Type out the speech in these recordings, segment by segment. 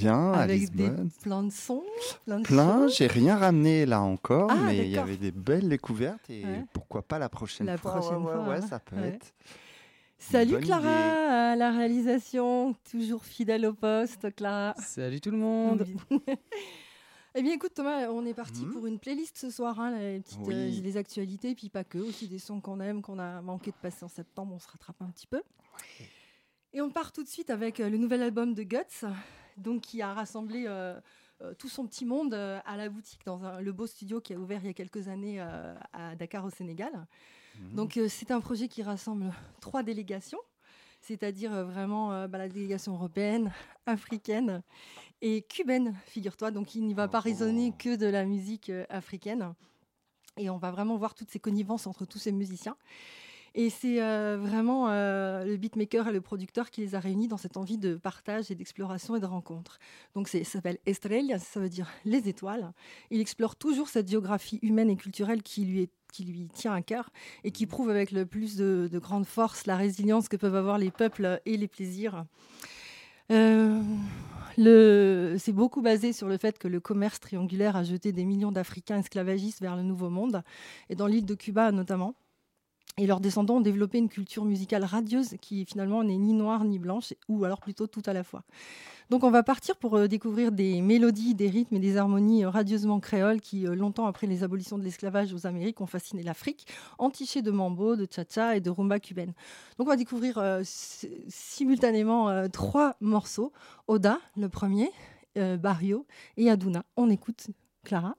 bien à Avec des, Lisbonne. plein de sons, plein Plein, j'ai rien ramené là encore, Ah, mais il y avait des belles découvertes et Ouais. pourquoi pas la prochaine La fois. prochaine ouais, ouais, fois, ouais, hein. ça peut Ouais. être. Salut Clara à la réalisation, toujours fidèle au poste, Clara. Salut tout le monde. eh bien écoute Thomas, on est parti Mhm. pour une playlist ce soir, hein, les, petites, Oui. euh, les actualités, puis pas que, aussi des sons qu'on aime, qu'on a manqué de passer en septembre, on se rattrape un petit peu. Et on part tout de suite avec euh, le nouvel album de Guts, donc qui a rassemblé euh, euh, tout son petit monde euh, à la boutique dans un- le beau studio qui a ouvert il y a quelques années à Dakar au Sénégal. Mhm. Donc c'est un projet qui rassemble trois délégations, c'est-à-dire vraiment euh, bah, la délégation européenne, africaine et cubaine, figure-toi. Donc il n'y va pas Oh. résonner que de la musique euh, africaine. Et on va vraiment voir toutes ces connivences entre tous ces musiciens. Et c'est euh, vraiment euh, le beatmaker et le producteur qui les a réunis dans cette envie de partage et d'exploration et de rencontre. Donc ça s'appelle Estrella, ça veut dire les étoiles. Il explore toujours cette géographie humaine et culturelle qui lui, tient à cœur et qui prouve avec le plus de, de grande force la résilience que peuvent avoir les peuples et les plaisirs. Euh, c'est beaucoup basé sur le fait que le commerce triangulaire a jeté des millions d'Africains esclavagistes vers le Nouveau Monde, et dans l'île de Cuba notamment. Et leurs descendants ont développé une culture musicale radieuse qui finalement n'est ni noire ni blanche, ou alors plutôt tout à la fois. Donc on va partir pour euh, découvrir des mélodies, des rythmes et des harmonies euh, radieusement créoles qui, euh, longtemps après les abolitions de l'esclavage aux Amériques, ont fasciné l'Afrique, entichées de mambo, de cha-cha et de rumba cubaine. Donc on va découvrir simultanément trois morceaux. Oda, le premier, Barrio et Aduna. On écoute Clara.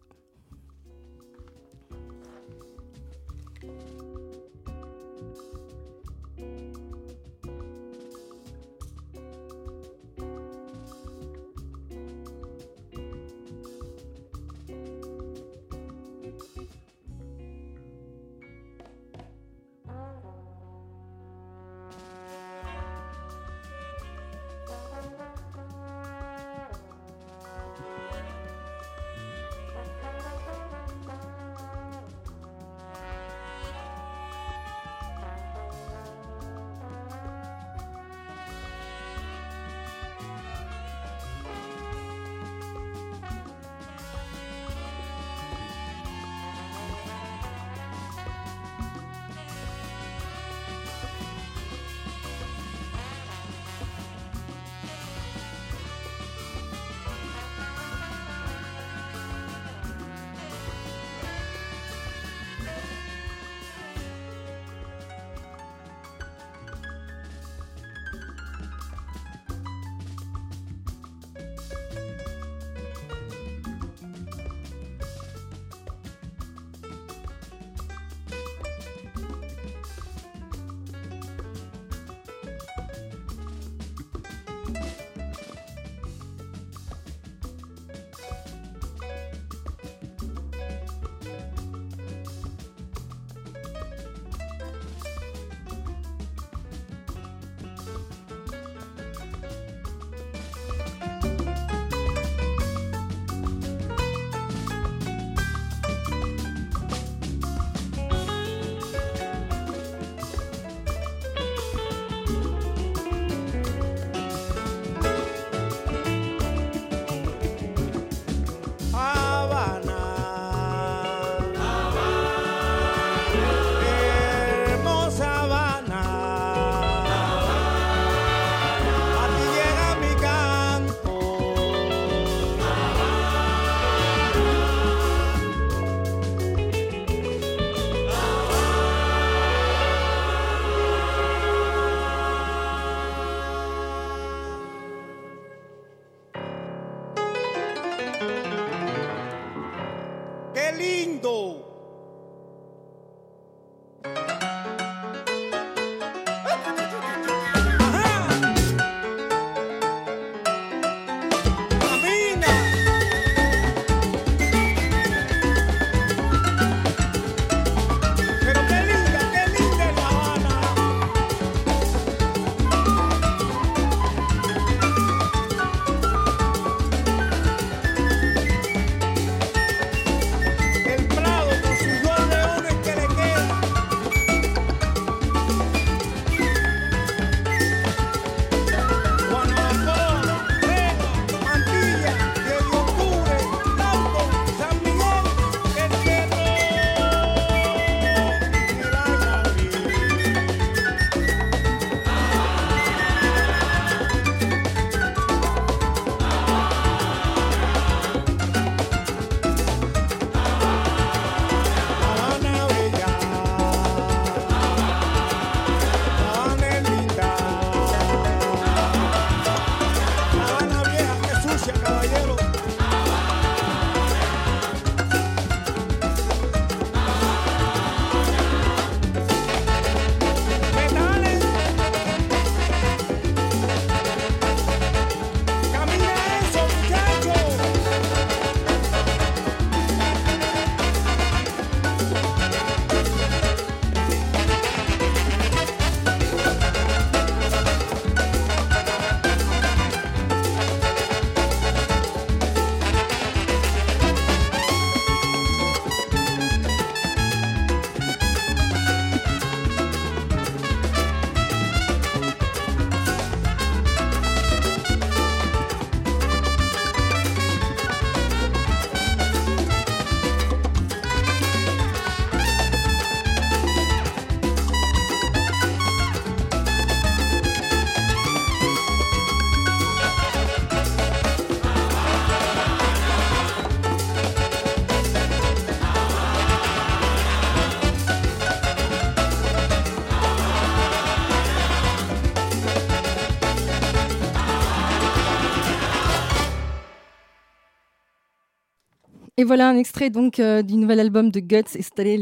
Et voilà un extrait donc euh, du nouvel album de Guts et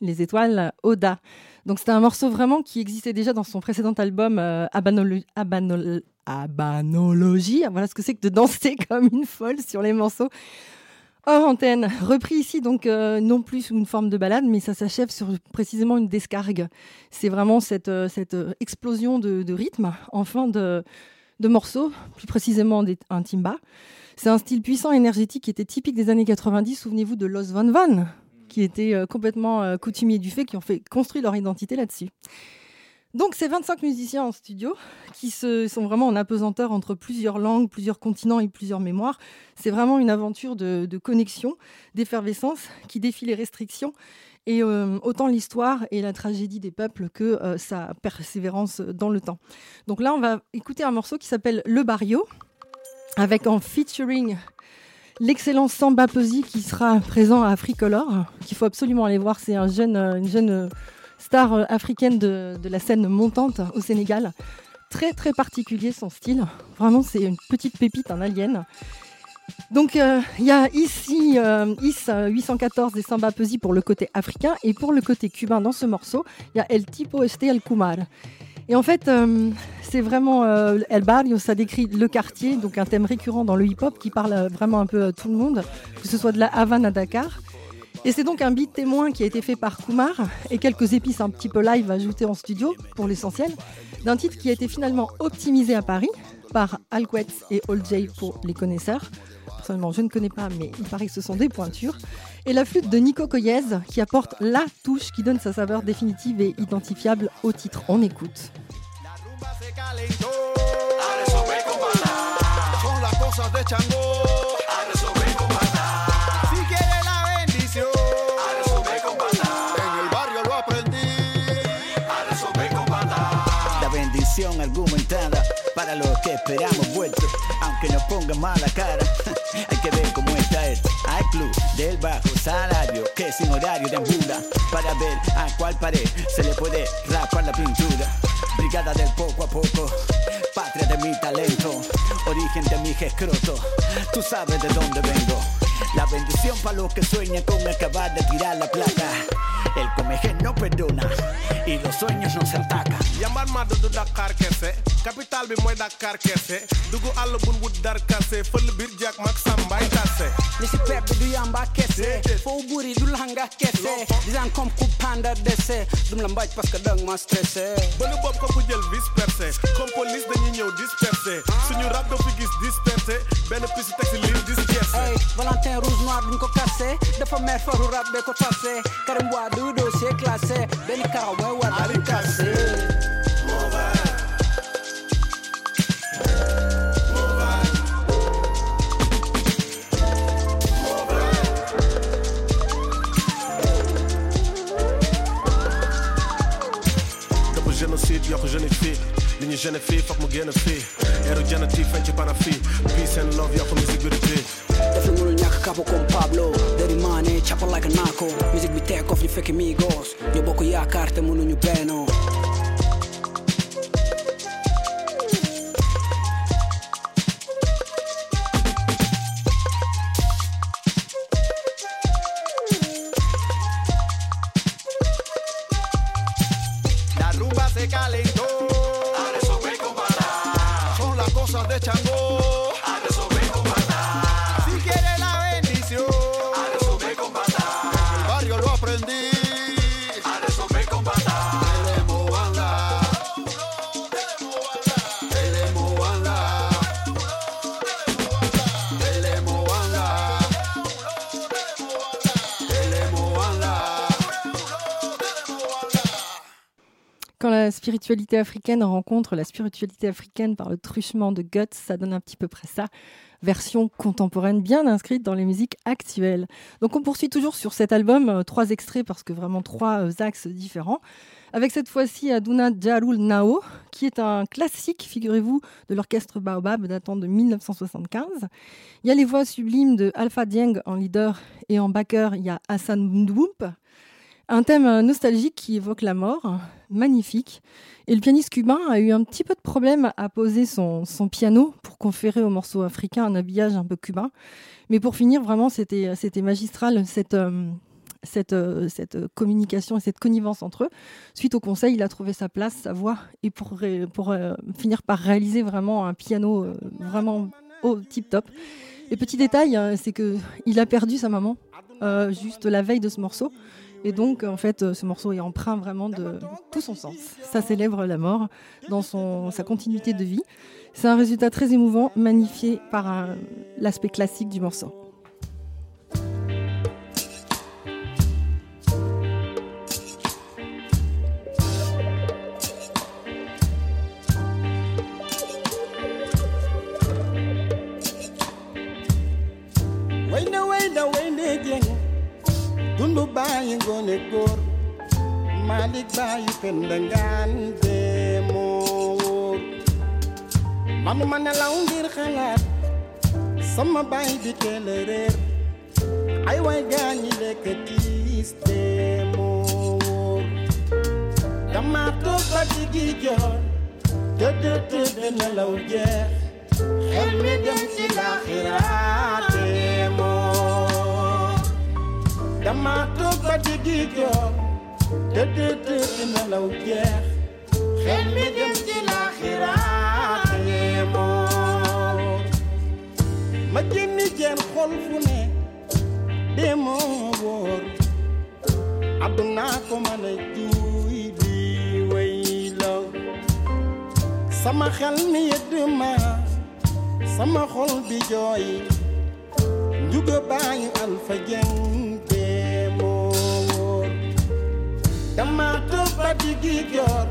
Les Étoiles, Oda. Donc c'était un morceau vraiment qui existait déjà dans son précédent album euh, Abanol Abanologie. Voilà ce que c'est que de danser comme une folle sur les morceaux hors antenne. Repris ici donc euh, non plus sous une forme de balade, mais ça s'achève sur précisément une descargue. C'est vraiment cette, euh, explosion de, rythme en fin de, de morceaux, plus précisément un timba. C'est un style puissant, énergétique qui était typique des années 90. Souvenez-vous de Los Van Van, qui étaient euh, complètement euh, coutumiers du fait, qui ont fait construire leur identité là-dessus. Donc, ces 25 musiciens en studio qui se, sont vraiment en apesanteur entre plusieurs langues, plusieurs continents et plusieurs mémoires. C'est vraiment une aventure de, de connexion, d'effervescence qui défie les restrictions et euh, autant l'histoire et la tragédie des peuples que euh, sa persévérance dans le temps. Donc là, on va écouter un morceau qui s'appelle Le Barrio, avec en featuring l'excellent Samba Peuzzi qui sera présent à Africolor, qu'il faut absolument aller voir. C'est euh, une jeune euh, star euh, africaine de, la scène montante au Sénégal. Très très particulier son style. Vraiment, c'est une petite pépite, un alien. Donc il y a ici IS 814 des Samba Peuzzi pour le côté africain et pour le côté cubain dans ce morceau, il y a El Tipo Este El Kumar. Et en fait, euh, c'est vraiment euh, El Barrio, ça décrit le quartier, donc un thème récurrent dans le hip-hop qui parle euh, vraiment un peu à tout le monde, que ce soit de la Havane à Dakar. Et c'est donc un beat témoin qui a été fait par Kumar et quelques épices un petit peu live ajoutées en studio, pour l'essentiel, d'un titre qui a été finalement optimisé à Paris par Alquette et Old pour les connaisseurs. Personnellement, je ne connais pas, mais il paraît que ce sont des pointures. Et la flûte de Nico Coyez qui apporte la touche qui donne sa saveur définitive et identifiable au titre. On écoute. Para los esperamos vuelto, aunque nos pongan mala cara. Hay que ver cómo está esto. Hay club del bajo salario que sin horario de ambula para ver a cuál pared se le puede rapar la pintura. Brigada del poco a poco, patria de mi talento, origen de mi escroto. Tú sabes de dónde vengo. La bendición para los que sueñan con acabar de tirar la placa. El comején no perdona. Y los sueños no se atacan. Yambar ma du Dakar kese capital bi mooy Dakar kese. Dugg àll bun wut dar kase fël biir jak mag sambay tase. Li si pepp du yamba kese foo buri du langa kese. Disaan comme coup panda dese dum la mbaj parce que dang ma stressé. Bëgg bopp ko ku jël vis percé comme police dañuy ñëw dispersé suñu rap doo fi gis dispersé benn pisi teg si liir dispersé Hey, Valentin rouge noir duñ ko cassé dafa mer faru rap be ko tassé. Karim Wade dossier classé. Benn karaw bay war Ali cassé dëpp génocide yokk jeune fii li ñu jeune fii foog mu génn fii eeru janati feeñ ci pana fii peace and love di fii dafa capo con Pablo. Da rimane chapa like a knuckle Music mi take off, ni fake amigos. Io boco ja karte mu në një se calentó spiritualité africaine rencontre la spiritualité africaine par le truchement de Guts, ça donne un petit peu près ça. Version contemporaine bien inscrite dans les musiques actuelles. Donc on poursuit toujours sur cet album, euh, trois extraits parce que vraiment trois euh, axes différents. Avec cette fois-ci Aduna Jarul Nao, qui est un classique, figurez-vous, de l'orchestre Baobab datant de 1975. Il y a les voix sublimes de Alpha Dieng en leader et en backer, il y a Hassan Mdoump. Un thème nostalgique qui évoque la mort, magnifique. Et le pianiste cubain a eu un petit peu de problème à poser son, piano pour conférer au morceau africain un habillage un peu cubain. Mais pour finir, vraiment, c'était magistral cette, euh, euh, cette communication et cette connivence entre eux. Suite au conseil, il a trouvé sa place, sa voix, et pour, euh, finir par réaliser vraiment un piano vraiment au tip top. Et petit détail, c'est que il a perdu sa maman juste la veille de ce morceau. Et donc, en fait, ce morceau est empreint vraiment de tout son sens. Ça célèbre la mort dans son, sa continuité de vie. C'est un résultat très émouvant, magnifié par l'aspect classique du morceau. Dundu bàyyi ngoone góor Malick bàyyi penda ngaan dee moo wóor ngir xalaat sama baay bi teel ay waay gaañi lekk tiis dee moo wóor dama toog ba diggi joor tëdd tëdd nelaw jeex xel mi dem ci dama toog ba diggi joor tëdd tëdd nelaw jeex. Xel mi dem ci laaxiraat dee moo ma génni jeen xol fu ne dee moo wóor. Àdduna ko mën a juuy di way la sama xel mi yëdd ma sama xol bi alfa jeng dama toog ba diggi joor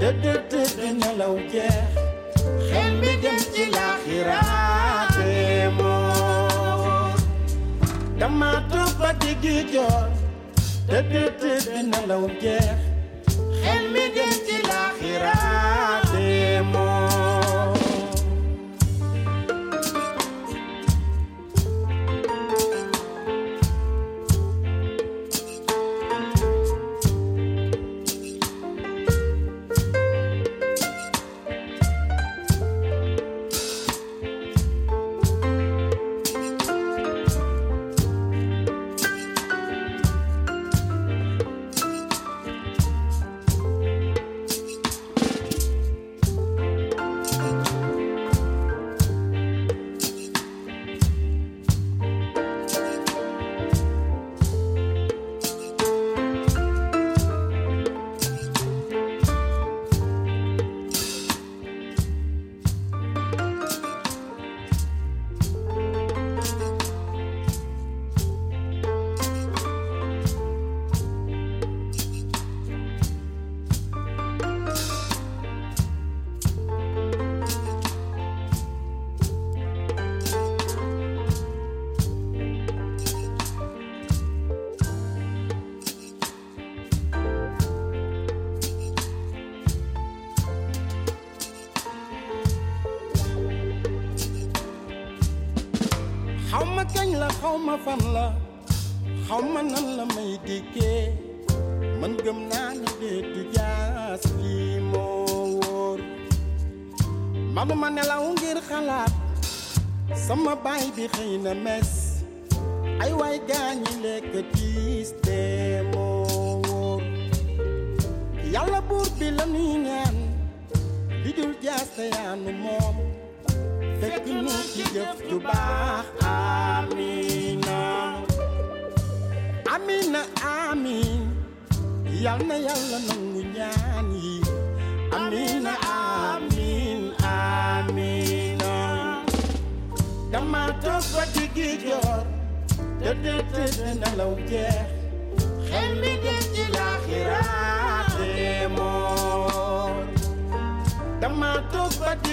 tëdd tëdd nelaw jeex. Xel mi dem ci laaxiraat dee moo dama toog ba diggi joor tëdd tëdd nelaw jeex. Xel mi dem ci laaxiraat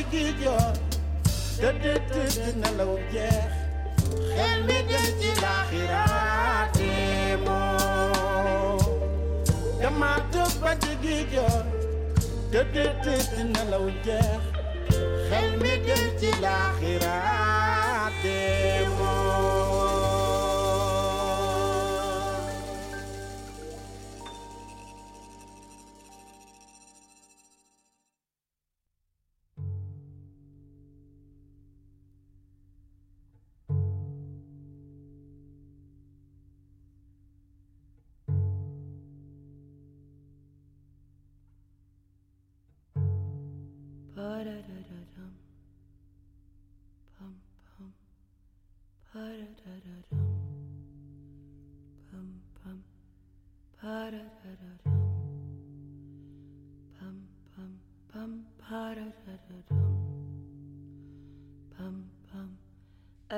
toog ba diggi joor tëdd tëdd nelaw jeex xel mi dem ci laaxiraat dee moo dama toog ba diggi joor tëdd tëdd nelaw jeex xel mi dem ci laaxiraat dee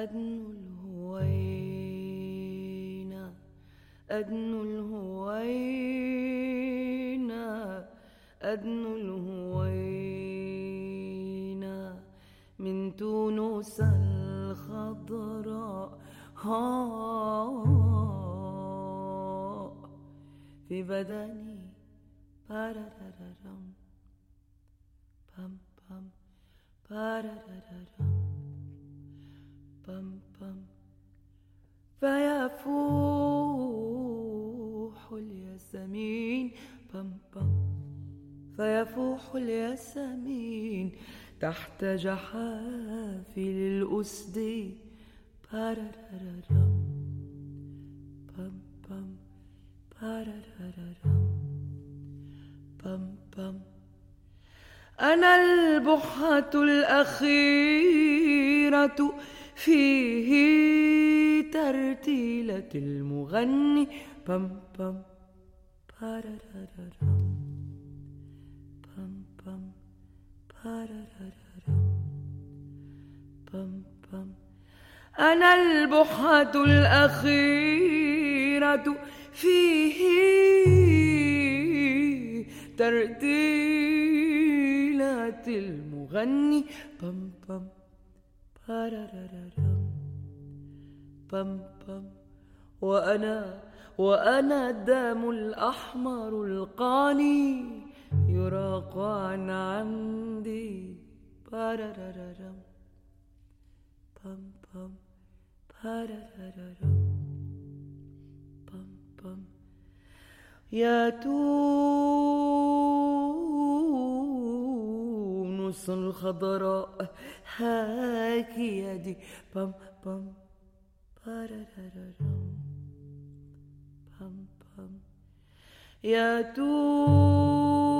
أدنو الهوينة أدنو الهوينة أدنو الهوينة من تونس الخضراء في بدني تحت جحافل الأسد. بارارارام بام بام بارارارام بام بام أنا البحة الأخيرة فيه ترتيلة المغني. بام البحة الأخيرة فيه ترتيلة المغني. بام بام بارارارام بام بام وأنا وأنا الدم الأحمر القاني. يراق عن عمدي بارارارام بام بام بارارارام بام بام يا تونس الخضراء هاك يدي بام بام بارارارام بام بام يا تونس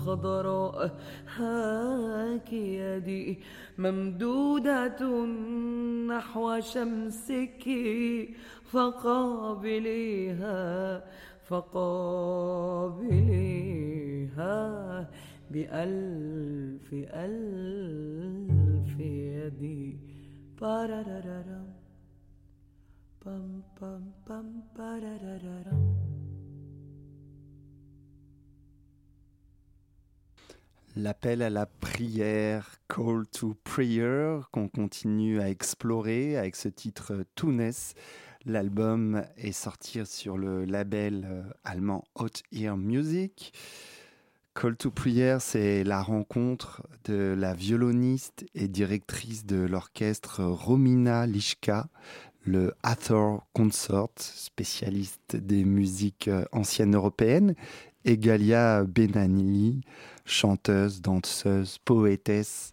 الخضراء هاك يدي ممدودة نحو شمسك فقابليها فقابليها بألف ألف يدي. بارارارام بام بام بام بارارارام L'appel à la prière, Call to Prayer, qu'on continue à explorer avec ce titre Tunis. L'album est sorti sur le label euh, allemand Hot Ear Music. Call to Prayer, c'est la rencontre de la violoniste et directrice de l'orchestre Romina Lischka, le Hathor Consort, spécialiste des musiques euh, anciennes européennes, et Galia Benanili, chanteuse, danseuse, poétesse,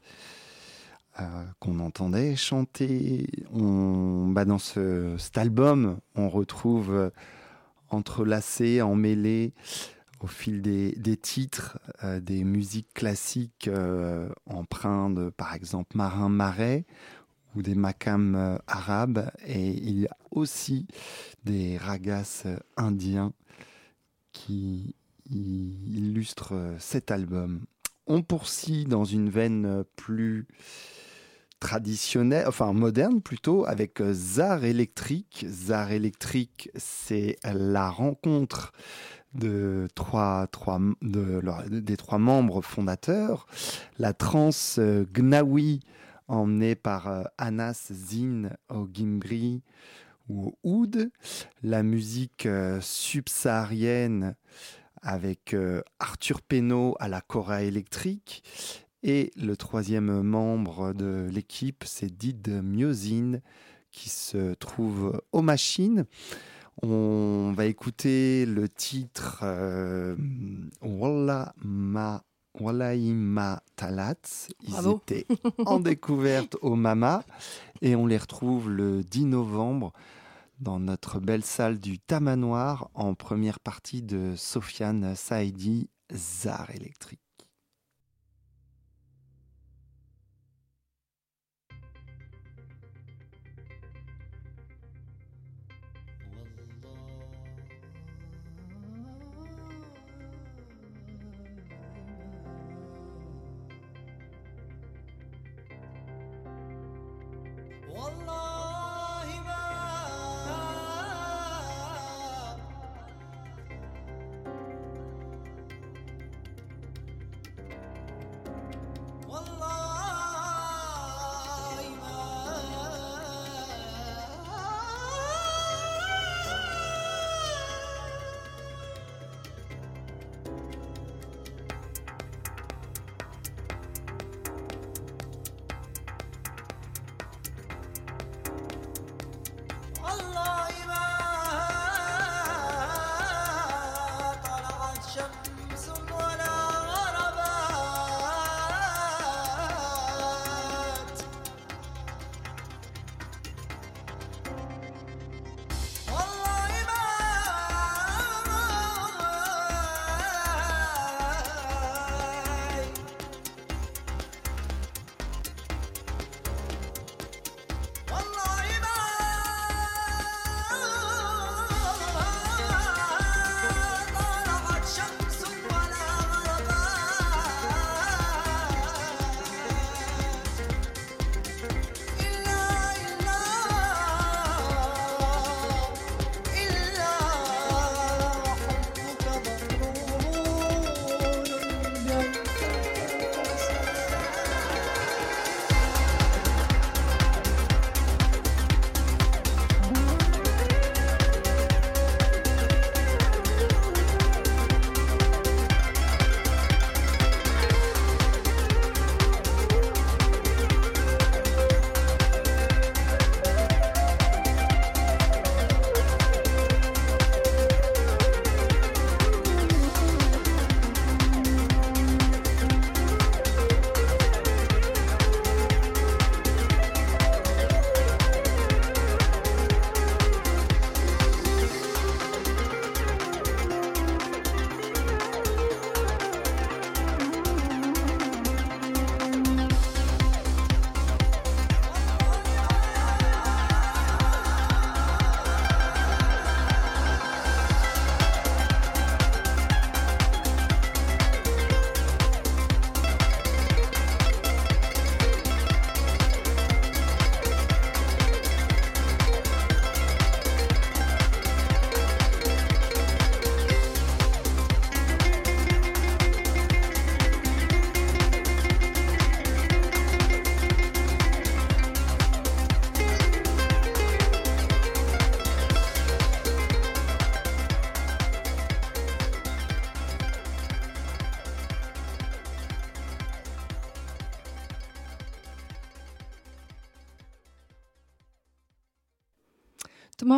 euh, qu'on entendait chanter. On, bah dans ce, cet album, on retrouve euh, entrelacé, emmêlé au fil des, titres, euh, des musiques classiques empreintes par exemple, Marin Marais ou des makams euh, arabes. Et il y a aussi des ragas indiens qui illustrent euh, cet album. On poursuit dans une veine euh, plus traditionnelle, enfin moderne plutôt, avec euh, Zar électrique. Zar électrique, c'est la rencontre de trois, trois, des trois membres fondateurs. La trans euh, Gnawi, emmenée par Anas Zin au Gimbri ou au Oud. La musique subsaharienne avec euh, Arthur Penaud à la Cora électrique. Et le troisième membre de l'équipe, c'est Did Musin, qui se trouve aux machines. On va écouter le titre euh, Wallah Ma Talat. Ils Bravo. étaient en découverte au Mama et on les retrouve le 10 novembre dans notre belle salle du Tamanoir en première partie de Sofiane Saidi, Zar électrique.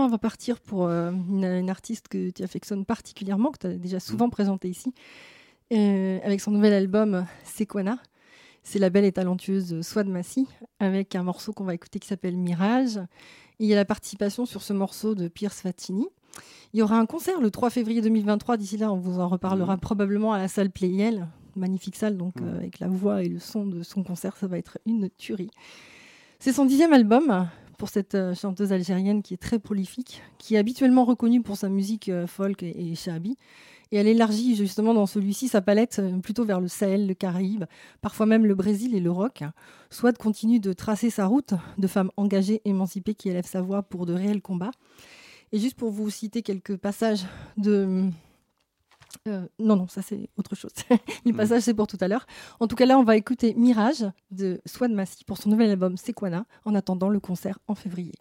On va partir pour euh, une, une artiste que tu affectionnes particulièrement, que tu as déjà souvent présentée ici, euh, avec son nouvel album Sequana. C'est la belle et talentueuse Swad Massi, avec un morceau qu'on va écouter qui s'appelle Mirage. Et il y a la participation sur ce morceau de Pierce Fatini. Il y aura un concert le 3 février 2023. D'ici là, on vous en reparlera probablement à la salle Playel. Magnifique salle, donc Mhm. euh, avec la voix et le son de son concert, ça va être une tuerie. C'est son dixième album pour cette euh, chanteuse algérienne qui est très prolifique, qui est habituellement reconnue pour sa musique euh, folk et, et shabi. Et elle élargit justement dans celui-ci sa palette euh, plutôt vers le Sahel, le Caraïbe, parfois même le Brésil et le rock. Swad continue de tracer sa route de femme engagée, émancipée, qui élève sa voix pour de réels combats. Et juste pour vous citer quelques passages de... euh, non, non, ça c'est autre chose. Les Mm. passages, c'est pour tout à l'heure. En tout cas, là, on va écouter Mirage de Swad Massi pour son nouvel album Sequana, en attendant le concert en février.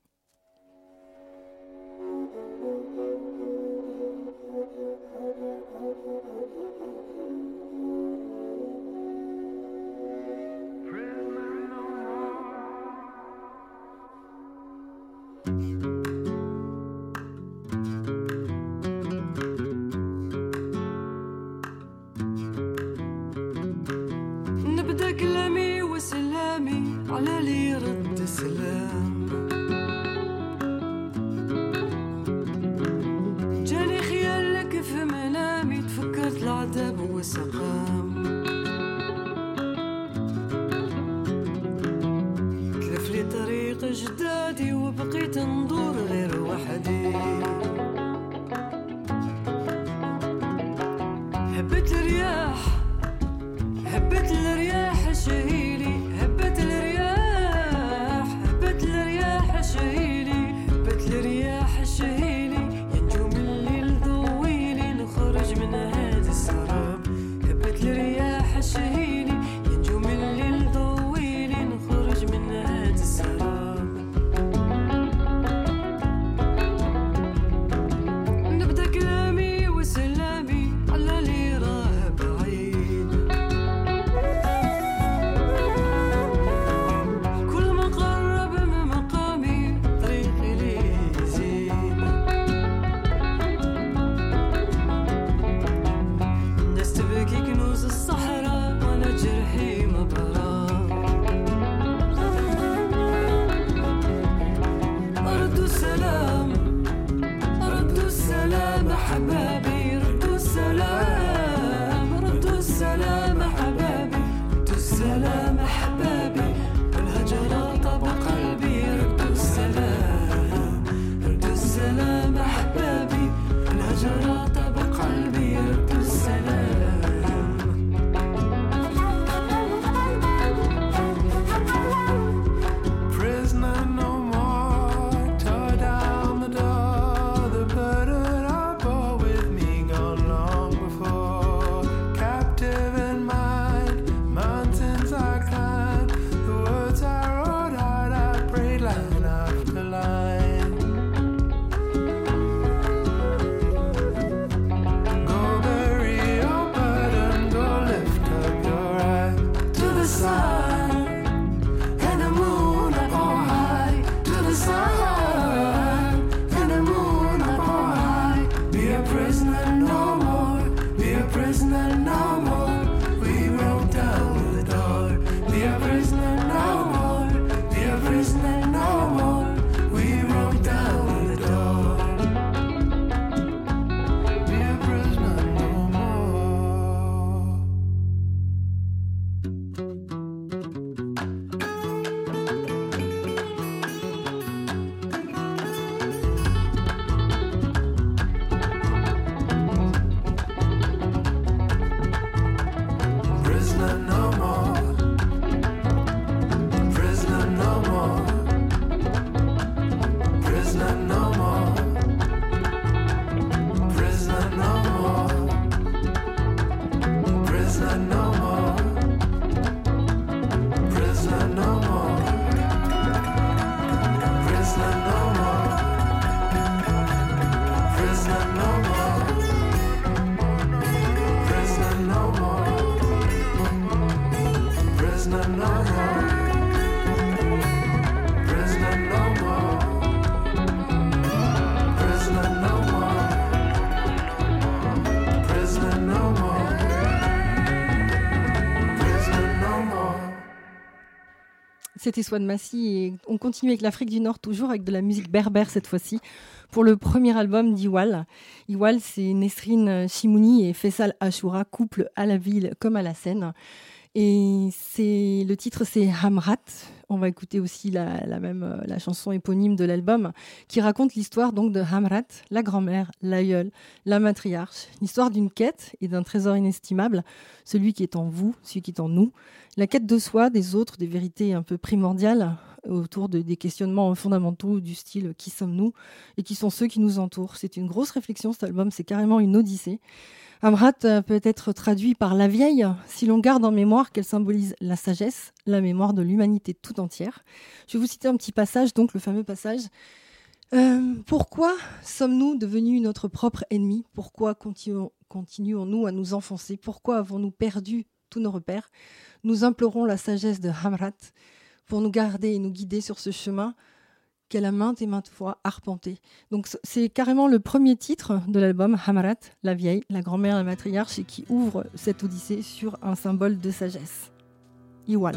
C'était Swan Massy et on continue avec l'Afrique du Nord, toujours avec de la musique berbère cette fois-ci, pour le premier album d'Iwal. Iwal, c'est Nesrine Chimouni et Faisal Ashura, couple à la ville comme à la scène. Et le titre, c'est Hamrat. On va écouter aussi la, même euh, la chanson éponyme de l'album, qui raconte l'histoire donc de Hamrat, la grand-mère, l'aïeul, la matriarche, l'histoire d'une quête et d'un trésor inestimable, celui qui est en vous, celui qui est en nous, la quête de soi, des autres, des vérités un peu primordiales autour de, des questionnements fondamentaux du style qui sommes-nous et qui sont ceux qui nous entourent. C'est une grosse réflexion cet album, c'est carrément une odyssée. Amrat euh, peut être traduit par la vieille. Si l'on garde en mémoire qu'elle symbolise la sagesse, la mémoire de l'humanité tout entière. Je vais vous citer un petit passage, donc le fameux passage. Euh, pourquoi sommes-nous devenus notre propre ennemi? Pourquoi continuons- continuons-nous à nous enfoncer? Pourquoi avons-nous perdu tous nos repères? Nous implorons la sagesse de Hamrat pour nous garder et nous guider sur ce chemin qu'elle a maintes et maintes fois arpenté. Donc c'est carrément le premier titre de l'album Hamarat, la vieille, la grand-mère, la matriarche, et qui ouvre cette odyssée sur un symbole de sagesse. Iwal.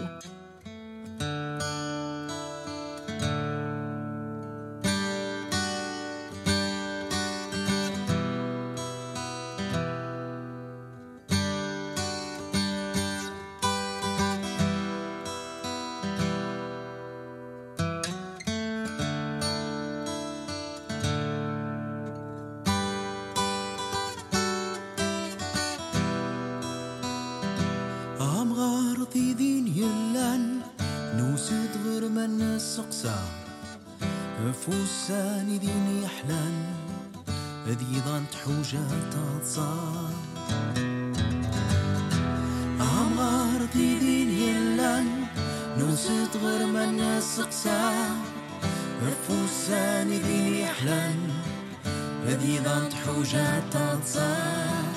هذي ضانت حوجة تصار عمار ذي ذين يلان نوست غير من السقسا رفوساني ذين هذي ضانت حوجة تصار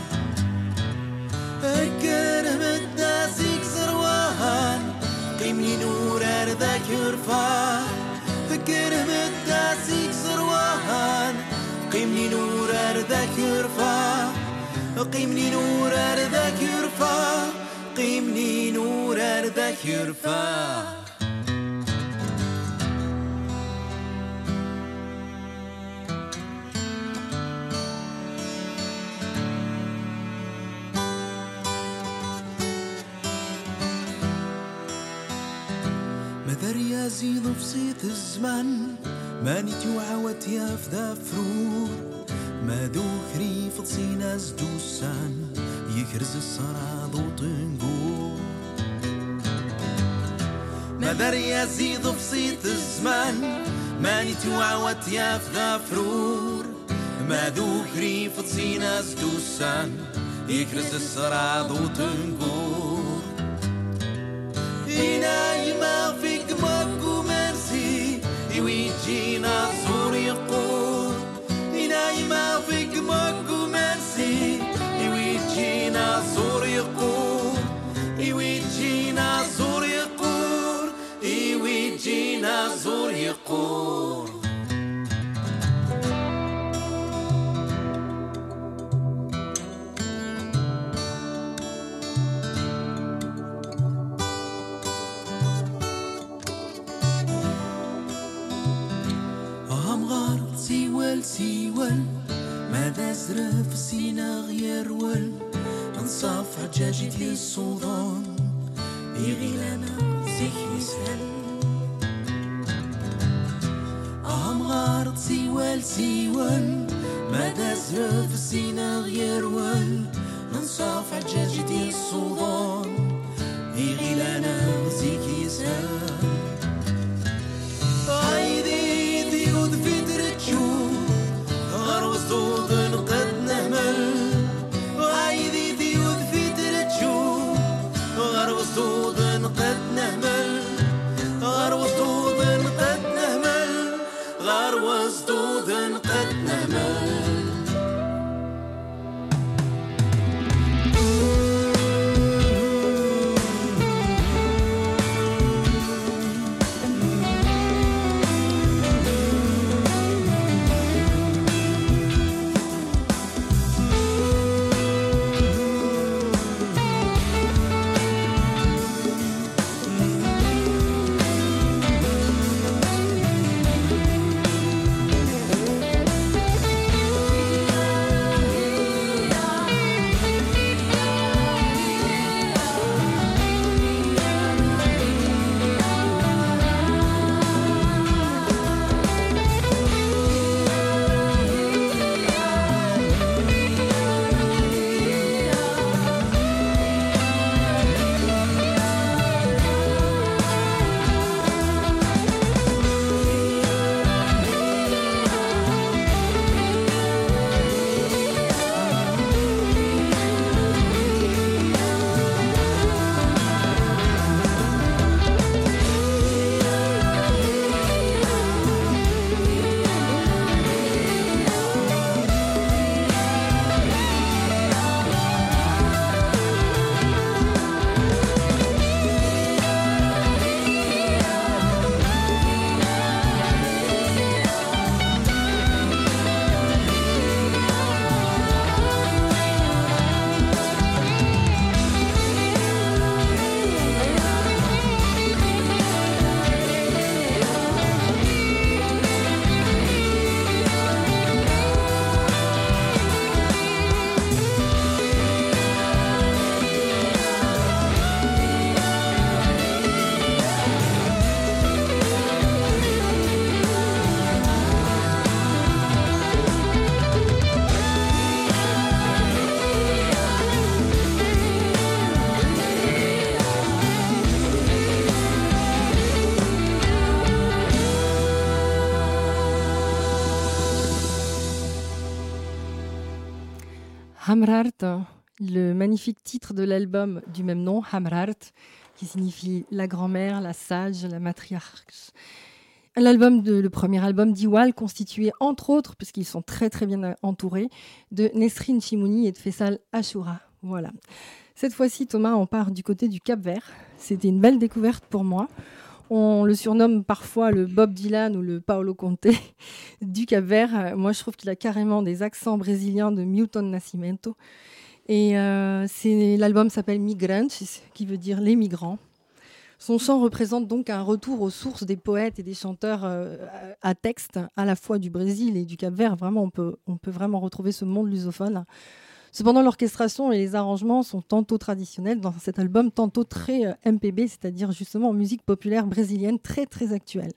قيمني نور أرضك يرفع قيمني نور أرضك يرفع. يزيد في الزمان ماني توعى وتياف ذا فروق ما دوخري فتصي ناس دوسان يكرز الصراط وتنقول ما دار يزيد بسيط الزمان؟ ماني توعوت يا غفرور ما ذوكري فتصي ناس دوسان يكرز الصراط وتنقول إناي يما فيك مكو مرسي ويجينا الأرول أنصاف الصدان السلطان بغنانا زيك يسهل أهم غارت سيوال سيوال مدى زرف سينا غير وال أنصاف حجاجتي السلطان بغنانا زيك يسهل Hamrart, le magnifique titre de l'album du même nom, Hamrart, qui signifie la grand-mère, la sage, la matriarche. L'album de, le premier album d'Iwal, constitué entre autres, puisqu'ils sont très très bien entourés, de Nesrin Chimouni et de Faisal Ashura. Voilà. Cette fois-ci, Thomas, on part du côté du Cap Vert. C'était une belle découverte pour moi. On le surnomme parfois le Bob Dylan ou le Paolo Conte du Cap Vert. Moi, je trouve qu'il a carrément des accents brésiliens de Milton Nascimento. Et euh, l'album s'appelle Migrantes, qui veut dire les migrants. Son chant représente donc un retour aux sources des poètes et des chanteurs euh, à texte, à la fois du Brésil et du Cap-Vert. Vraiment, on peut, on peut vraiment retrouver ce monde lusophone. Cependant, l'orchestration et les arrangements sont tantôt traditionnels dans cet album, tantôt très euh, MPB, c'est-à-dire justement musique populaire brésilienne très très actuelle.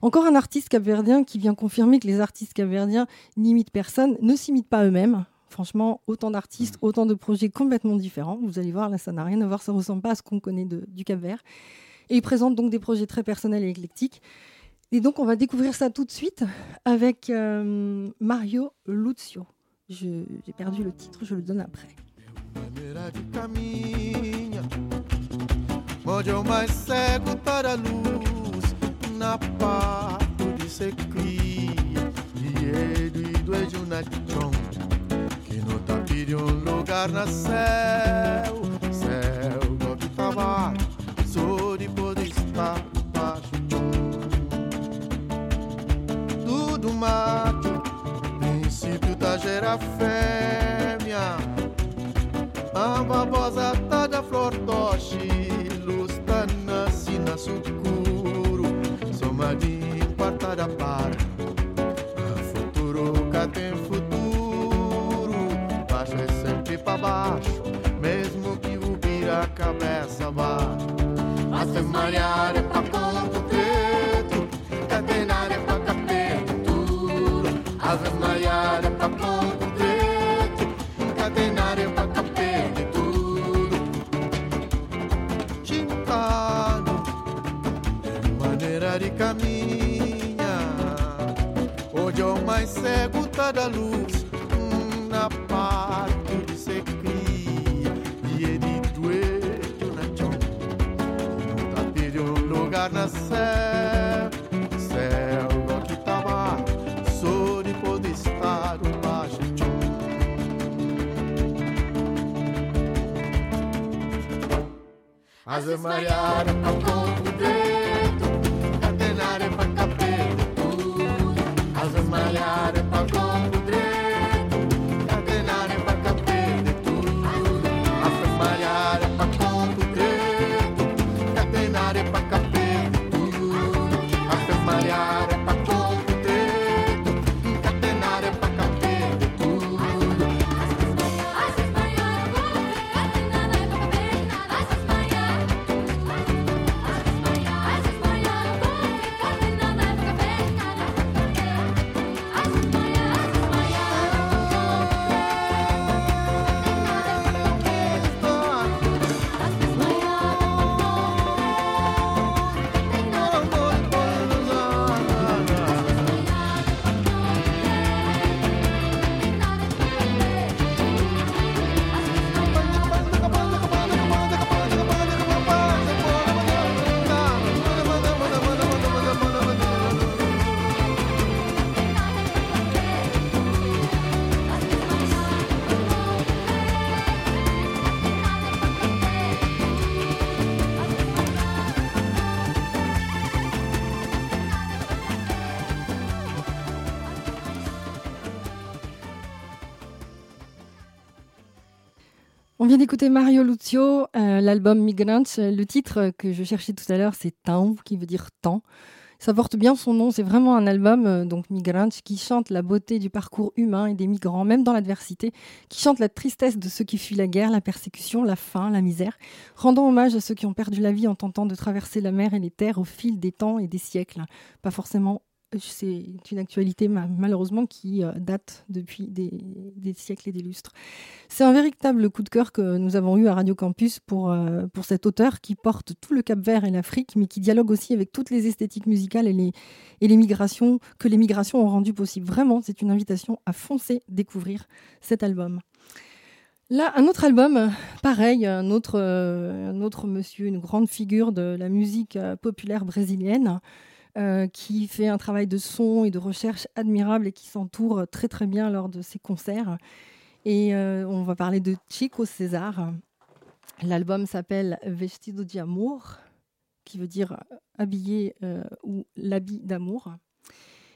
Encore un artiste capverdien qui vient confirmer que les artistes capverdiens n'imitent personne, ne s'imitent pas eux-mêmes. Franchement, autant d'artistes, autant de projets complètement différents. Vous allez voir, là, ça n'a rien à voir, ça ne ressemble pas à ce qu'on connaît de- du Cap-Vert. Et il présente donc des projets très personnels et éclectiques. Et donc, on va découvrir ça tout de suite avec euh, Mario Lucio. J'ai perdu le titre, je le donne après. Onde Gera fêmea a babosa tá da flor doce, luz tá nasce na sucuro, somadinho quarta da par. Futuro cá tem futuro, baixo é sempre pra baixo, mesmo que o vira a cabeça abaixo. Ave Maria é pra da luz, hum, na parte de ser cria. E ele doeu na chão, não tá pedindo um lugar na céu. Céu, que tava, sou de poder estar o baixo chão. Ave Maria era pra On vient d'écouter Mario Lucio, euh, l'album Migrants. Le titre que je cherchais tout à l'heure, c'est Temps, qui veut dire temps. Ça porte bien son nom, c'est vraiment un album, euh, donc Migrants, qui chante la beauté du parcours humain et des migrants, même dans l'adversité, qui chante la tristesse de ceux qui fuient la guerre, la persécution, la faim, la misère, rendant hommage à ceux qui ont perdu la vie en tentant de traverser la mer et les terres au fil des temps et des siècles. Pas forcément c'est une actualité ma- malheureusement qui euh, date depuis des, siècles et des lustres. C'est un véritable coup de cœur que nous avons eu à Radio Campus pour, euh, pour cet auteur qui porte tout le Cap Vert et l'Afrique, mais qui dialogue aussi avec toutes les esthétiques musicales et les, et les migrations que les migrations ont rendu possible. Vraiment, c'est une invitation à foncer découvrir cet album. Là, un autre album, euh, pareil, un autre, euh, un autre monsieur, une grande figure de la musique euh, populaire brésilienne, euh, qui fait un travail de son et de recherche admirable et qui s'entoure très très bien lors de ses concerts. Et euh, on va parler de Chico César. L'album s'appelle Vestido de Amor, qui veut dire habillé euh, ou l'habit d'amour.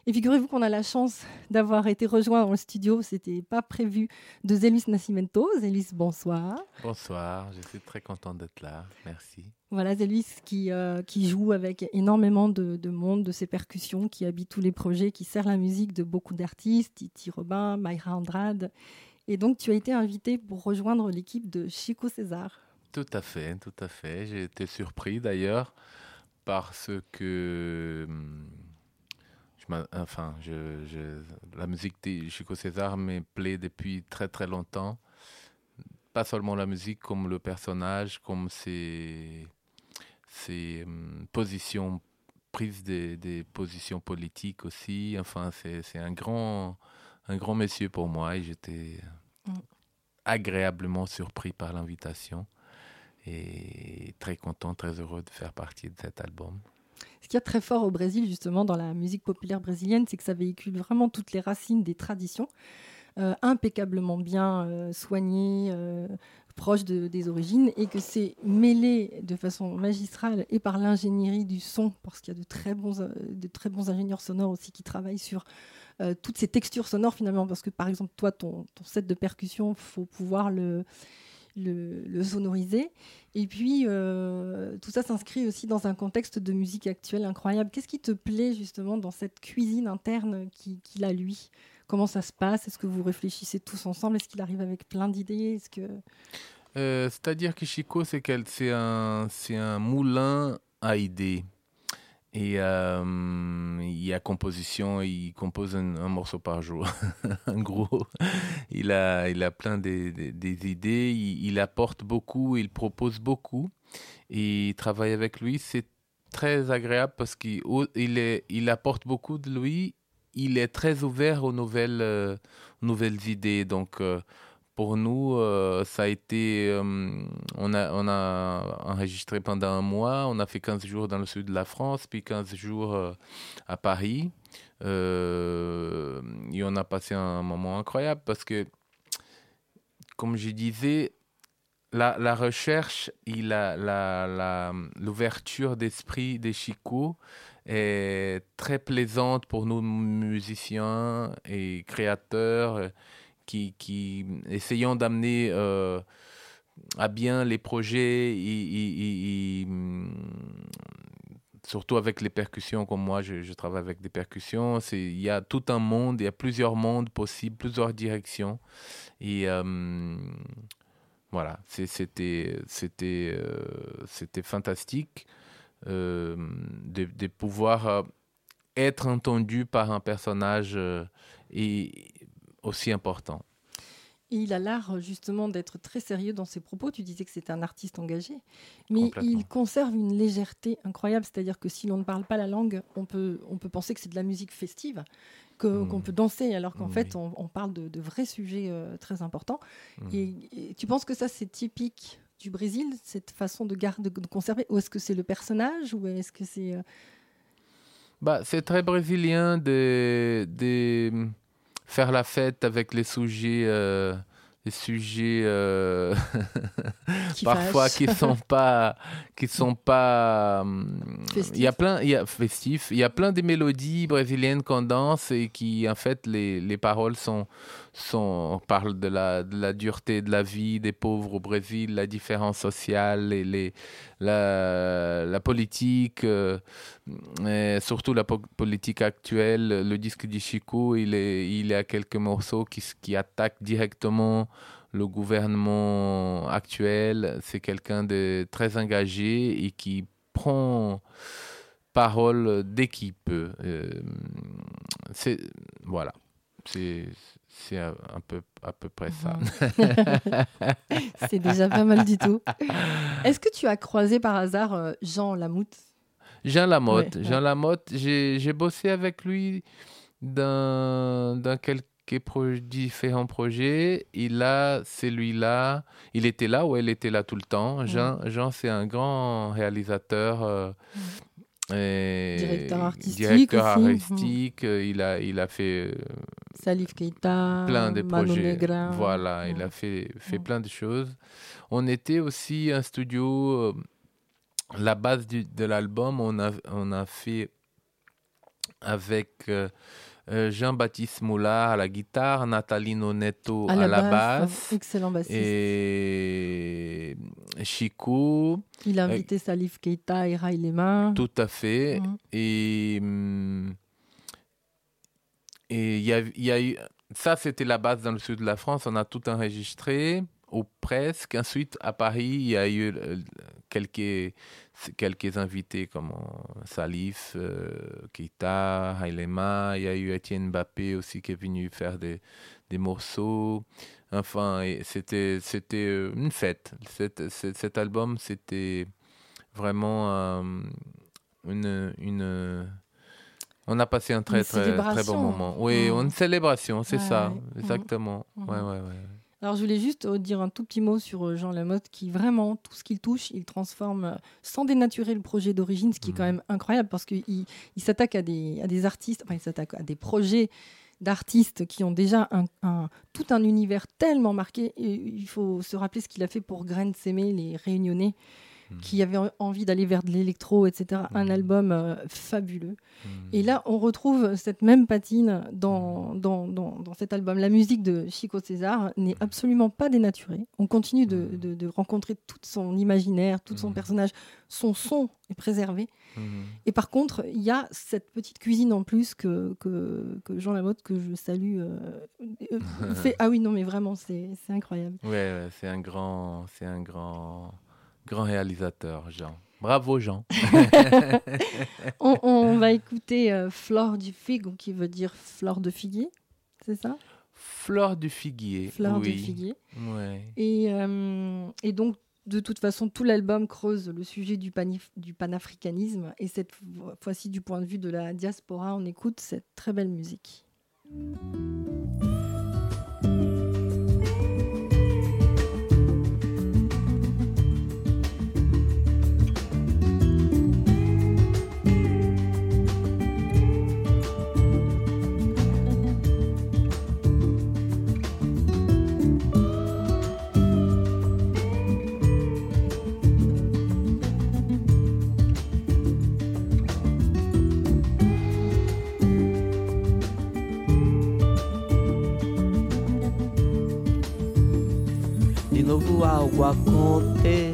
Et figurez-vous qu'on a la chance d'avoir été rejoint dans le studio. C'était pas prévu de Zélis Nascimento. Zélis, bonsoir. Bonsoir, je suis très content d'être là. Merci. Voilà Zélis qui, euh, qui joue avec énormément de, de monde, de ses percussions, qui habite tous les projets, qui sert la musique de beaucoup d'artistes, Titi Robin, Mayra Andrade. Et donc tu as été invité pour rejoindre l'équipe de Chico César. Tout à fait, tout à fait. J'ai été surpris d'ailleurs parce que hum, enfin, je, je- la musique de Chico César me plaît depuis très très longtemps. Pas seulement la musique, comme le personnage, comme ses, ses hum, positions, prise des, des positions politiques aussi. Enfin, c'est c'est un grand, un grand monsieur pour moi et j'étais Mm. agréablement surpris par l'invitation et très content, très heureux de faire partie de cet album. Ce qu'il y a très fort au Brésil, justement, dans la musique populaire brésilienne, c'est que ça véhicule vraiment toutes les racines des traditions, euh, impeccablement bien euh, soignées, euh, proches de- des origines, et que c'est mêlé de façon magistrale et par l'ingénierie du son, parce qu'il y a de très bons, de très bons ingénieurs sonores aussi qui travaillent sur toutes ces textures sonores finalement, parce que par exemple, toi, ton, ton set de percussion, faut pouvoir le, le, sonoriser. Et puis, euh, tout ça s'inscrit aussi dans un contexte de musique actuelle incroyable. Qu'est-ce qui te plaît justement dans cette cuisine interne qui- qu'il a lui? Comment ça se passe? Est-ce que vous réfléchissez tous ensemble? Est-ce qu'il arrive avec plein d'idées? Est-ce que Euh, C'est-à-dire que Chico, c'est un, un moulin à idées. Et euh, il a composition, il compose un, morceau par jour. en gros, il a, il a plein des, des- idées, il, apporte beaucoup, il propose beaucoup. Et travailler avec lui, c'est très agréable parce qu'il il il apporte beaucoup de lui. Il est très ouvert aux nouvelles, euh, nouvelles idées. Donc, euh, pour nous, euh, ça a été. euh, on, a, enregistré pendant un mois. On a fait 15 jours dans le sud de la France, puis 15 jours euh, à Paris. Et on a passé un moment incroyable parce que, comme je disais, la, recherche et la- la- l'ouverture d'esprit des Chico est très plaisante pour nous musiciens et créateurs qui, essayons d'amener euh, à bien les projets et, et- et- et, hum, surtout avec les percussions comme moi je, travaille avec des percussions il y a tout un monde il y a plusieurs mondes possibles plusieurs directions. Et euh, voilà euh, c'était fantastique de, de pouvoir être entendu par un personnage et aussi important. Et il a l'art justement d'être très sérieux dans ses propos. Tu disais que c'était un artiste engagé, mais il conserve une légèreté incroyable. C'est-à-dire que si l'on ne parle pas la langue, on peut, on peut penser que c'est de la musique festive, que- Mm. qu'on peut danser, alors qu'en Oui. fait, on, on parle de, de vrais sujets euh, très importants. Mm. Et, et tu penses que ça, c'est typique du Brésil, cette façon de, garder, de conserver? Ou est-ce que c'est le personnage? Ou est-ce que c'est... euh, Bah, c'est très brésilien de, de faire la fête avec les sujets, euh, les sujets euh, Qui parfois qui sont pas, qui sont pas. Festifs. Il y a plein, il y a festif. Il y a plein de mélodies brésiliennes qu'on danse et qui, en fait, les, les paroles sont, sont, on parle de la, dureté de la vie des pauvres au Brésil, la différence sociale, et les, la, politique, euh, et surtout la po- politique actuelle. Le disque de Chico, il, est, il a quelques morceaux qui, qui attaquent directement le gouvernement actuel. C'est quelqu'un de très engagé et qui prend parole dès. Euh, voilà, c'est c'est un un peu à peu près ça. c'est déjà pas mal du tout. Est-ce que tu as croisé par hasard euh, Jean Lamoute Jean Lamotte. Ouais, Jean Lamotte, j'ai bossé avec lui dans, dans quel- embarqué pour différents projets. Il a celui-là, il était là ou elle était là tout le temps. Jean, Jean c'est un grand réalisateur. euh, et Directeur artistique directeur artistique, euh, Il, a, il a fait euh, Salif Keita, plein de Mano projets. Negra. Voilà, il a fait, fait Ouais. plein de choses. On était aussi un studio. euh, la base du- de l'album, on a, on a fait avec euh, Jean-Baptiste Moula à la guitare, Nathalie Nonetto à, la, basse. Excellent bassiste. Et Chico, Il a invité Salif Keita et Ray Lema. tout à fait. Mhm. Et et il y a, il y a eu ça, c'était la base dans le sud de la France. On a tout enregistré ou presque. Ensuite, à Paris, il y a eu euh, quelques quelques invités comme euh, Salif, euh, Keita, Hailema. Il y a eu Étienne Mbappé aussi qui est venu faire des, des morceaux. Enfin, c'était c'était euh, une fête. Cet, cet, cet album, c'était vraiment euh, une, une. On a passé un très, très, très bon moment. Oui, Mm. une célébration, c'est Ouais, ça, ouais. Mhm. exactement. Mhm. Ouais, ouais, ouais. Alors, je voulais juste euh, dire un tout petit mot sur euh, Jean Lamotte qui, vraiment, tout ce qu'il touche, il transforme euh, sans dénaturer le projet d'origine, ce qui est quand même incroyable parce qu'il il, s'attaque à des, à des artistes, enfin, il s'attaque à des projets d'artistes qui ont déjà un, un- tout un univers tellement marqué. Et il faut se rappeler ce qu'il a fait pour Graines Sémé, les Réunionnais, qui avaient en- envie d'aller vers de l'électro, etc. Un album euh, fabuleux. Et là, on retrouve cette même patine dans, dans, dans, dans cet album. La musique de Chico César n'est absolument pas dénaturée. On continue de, de- de rencontrer tout son imaginaire, tout son personnage. Son son est préservé. Et par contre, il y a cette petite cuisine en plus que, que, que Jean Lamotte, que je salue, euh, euh, fait. Ah oui, non, mais vraiment, c'est c'est incroyable. Ouais, ouais, c'est un grand, c'est un grand, grand réalisateur, Jean. Bravo, Jean. On, on va écouter euh, Flore du figue, qui veut dire fleur de figuier, c'est ça? Fleur du figuier. Oui. du figuier. Ouais. Et, euh, et donc, de toute façon, tout l'album creuse le sujet du, du panafricanisme. Et cette fois-ci, du point de vue de la diaspora, on écoute cette très belle musique. guacote.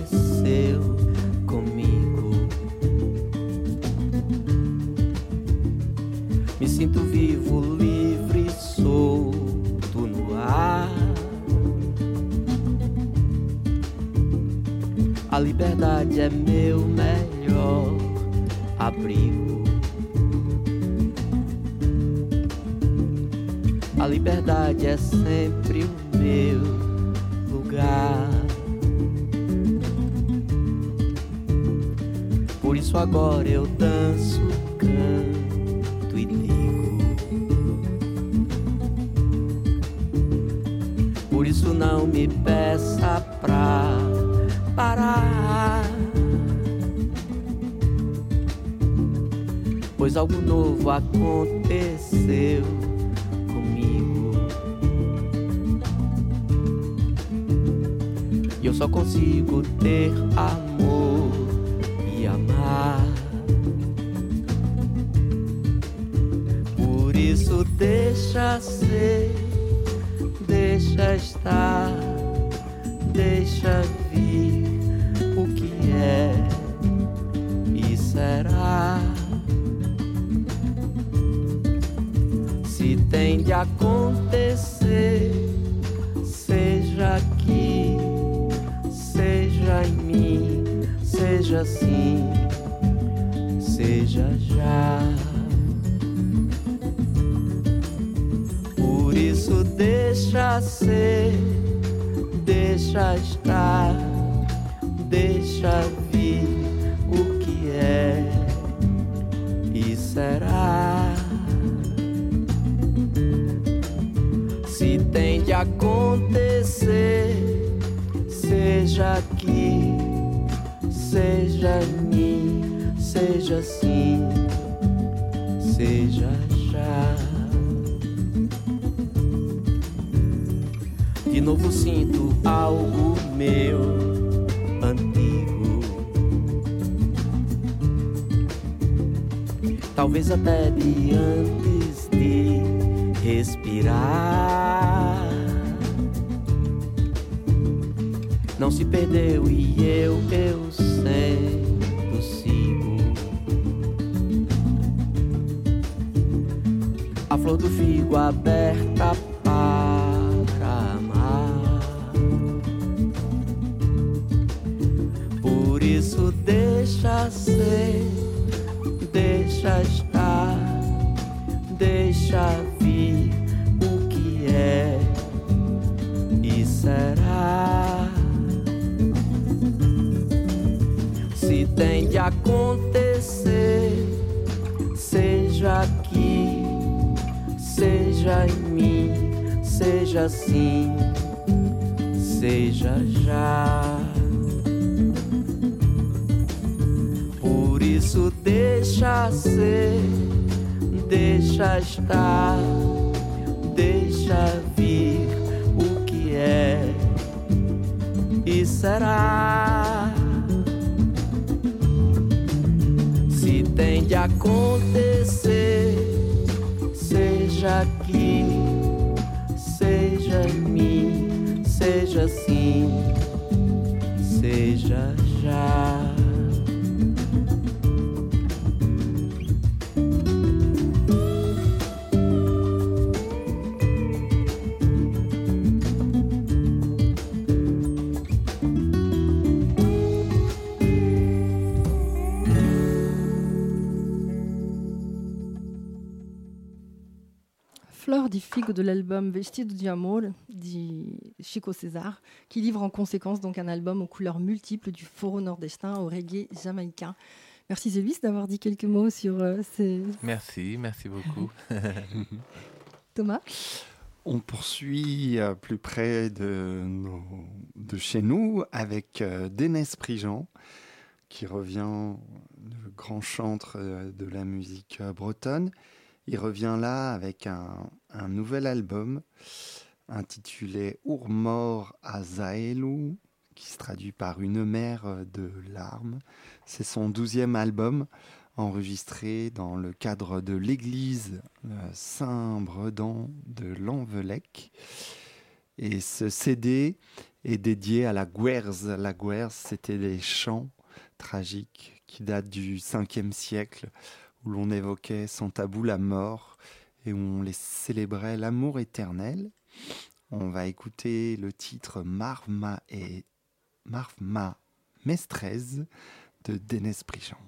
Antes de respirar. Não se perdeu e eu, eu sempre sigo. A flor do figo aberta para amar. Por isso deixa ser, deixa estar, deixa vir o que é e será. Se tem de acontecer, seja aqui, seja em mim, seja assim, seja já. Por isso deixa ser, deixa estar, deixa vir o que é e será. Se tem de acontecer, seja aqui, seja em mim, seja assim, seja já. De l'album Vestido di Amor de Chico César, qui livre en conséquence donc un album aux couleurs multiples du foro nordestin au reggae jamaïcain. Merci Zélis d'avoir dit quelques mots sur euh, ces... Merci, merci beaucoup. Thomas? On poursuit euh, plus près de, nos- de chez nous avec euh, Dénès Prigent, qui revient, le grand chantre euh, de la musique euh, bretonne. Il revient là avec un, nouvel album intitulé Ourmor à Zaelou, qui se traduit par Une mer de larmes. C'est son douzième album enregistré dans le cadre de l'église euh, Saint-Bredan de Lanvelec. Et ce CD est dédié à la Guerze. La Guerze, c'était des chants tragiques qui datent du 5e siècle, où l'on évoquait sans tabou la mort et où on les célébrait l'amour éternel. On va écouter le titre Marma et Marma Mestrez de Dénès Prigent.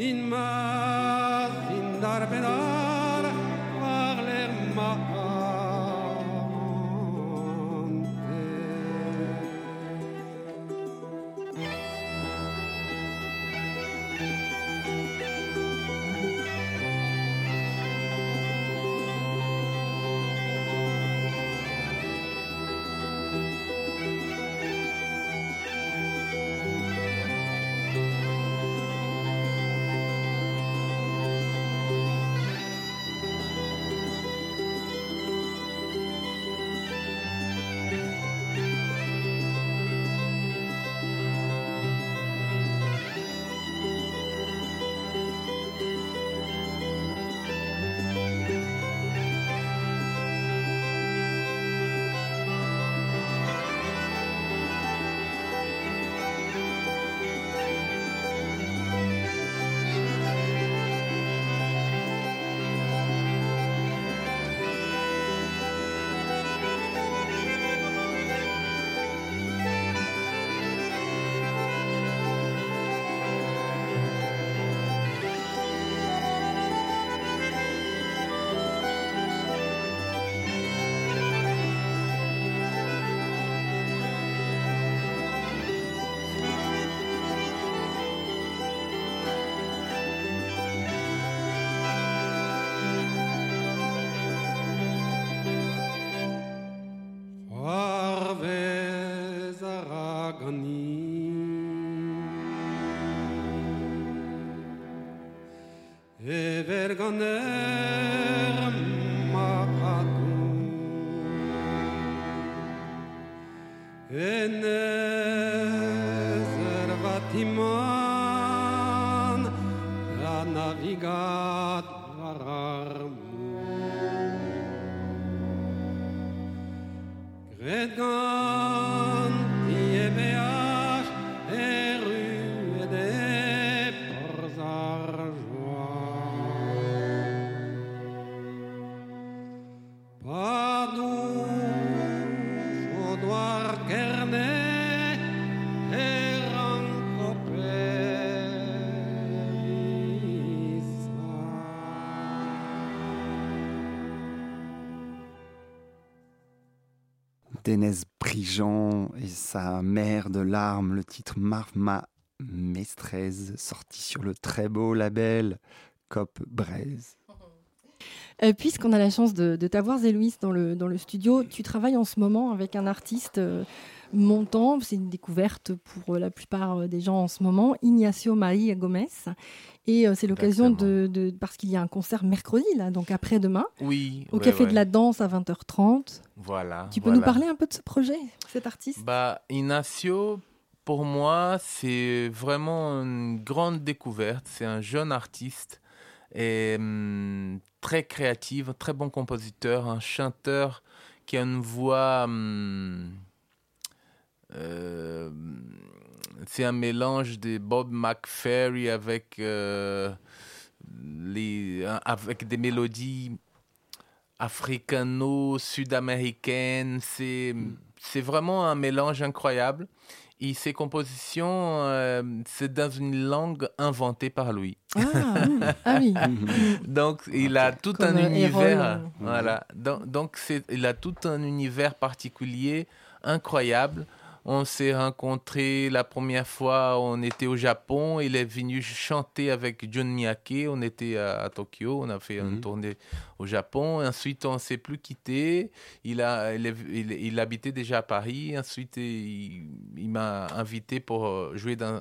In ma sin dar Dénès Prigent et sa mère de larmes, le titre Marma Mestrez, sorti sur le très beau label Cop Braise. Euh, Puisqu'on a la chance de, de t'avoir, Zélouis, dans le, dans le studio, tu travailles en ce moment avec un artiste euh, montant, c'est une découverte pour euh, la plupart des gens en ce moment, Ignacio Maria Gomez. Et euh, c'est l'occasion de, de- Parce qu'il y a un concert mercredi, là, donc après-demain, Oui. au ouais, Café ouais. de la Danse à 20h30. Voilà. Tu peux voilà. nous parler un peu de ce projet, cet artiste? Bah, Ignacio, pour moi, c'est vraiment une grande découverte. C'est un jeune artiste et hum, très créatif, très bon compositeur, un chanteur qui a une voix. hum, euh, c'est un mélange de Bob McFerry avec euh, les avec des mélodies africano-sud-américaines. C'est c'est vraiment un mélange incroyable. Et ses compositions, euh, c'est dans une langue inventée par lui. Ah, ah oui. Donc, il a tout Comme, un euh, univers. Erol. Voilà. Donc, il a tout un univers particulier, incroyable. On s'est rencontrés la première fois, on était au Japon. Il est venu chanter avec Jun Miyake. On était à, à Tokyo, on a fait une tournée au Japon. Ensuite, on s'est plus quitté. Il, a, il, est- il- il habitait déjà à Paris. Ensuite, il, il m'a invité pour euh, jouer dans,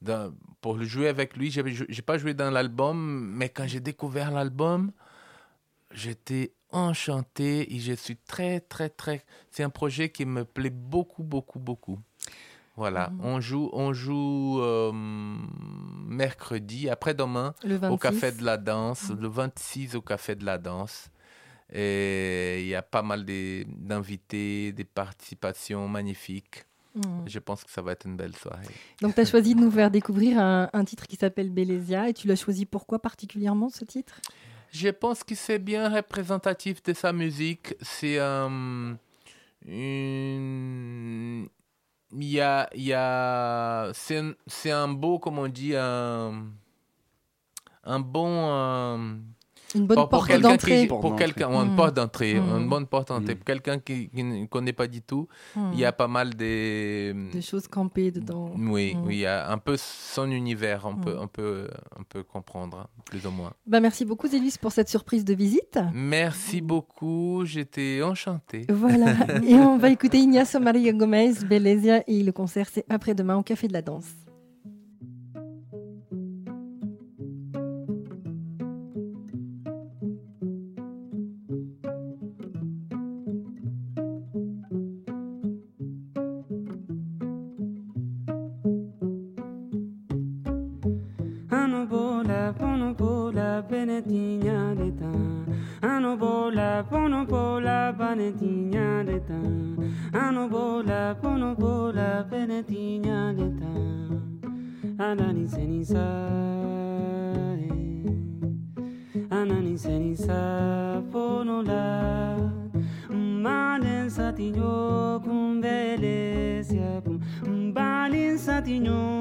dans- pour le jouer avec lui. J'ai pas joué dans l'album, mais quand j'ai découvert l'album, j'étais enchanté et je suis très, très, très. C'est un projet qui me plaît beaucoup, beaucoup, beaucoup. Voilà, Mhm. on joue, on joue euh, mercredi, après-demain, au 26. Café de la Danse, Mhm. le 26 au Café de la Danse. Et il y a pas mal d'invités, des participations magnifiques. Mhm. Je pense que ça va être une belle soirée. Donc, tu as choisi de nous faire découvrir un, un titre qui s'appelle Bélésia. Et tu l'as choisi pourquoi particulièrement ce titre? Je pense que c'est bien représentatif de sa musique. C'est euh, une... Il y a... Y a... C'est un, beau, comme on dit, un, un bon... euh, Une bonne porte d'entrée. Pour d'entrée. quelqu'un, une porte d'entrée, une bonne porte d'entrée. Pour quelqu'un qui, qui ne connaît pas du tout, Mhm. il y a pas mal des... Des choses campées dedans. Oui, oui, il y a un peu son univers, on, peut, on, peut, on peut comprendre, hein, plus ou moins. Bah, merci beaucoup, Zélus, pour cette surprise de visite. Merci beaucoup, j'étais enchanté. Voilà. et on va écouter Ignacio Maria Gomez, Bélésia. Et le concert, c'est après-demain au Café de la Danse. penetiñaleta ano bola kono bola penetiñaleta anani zeniza anani zeniza ponola malen satiño kumbelezia pum balen satiño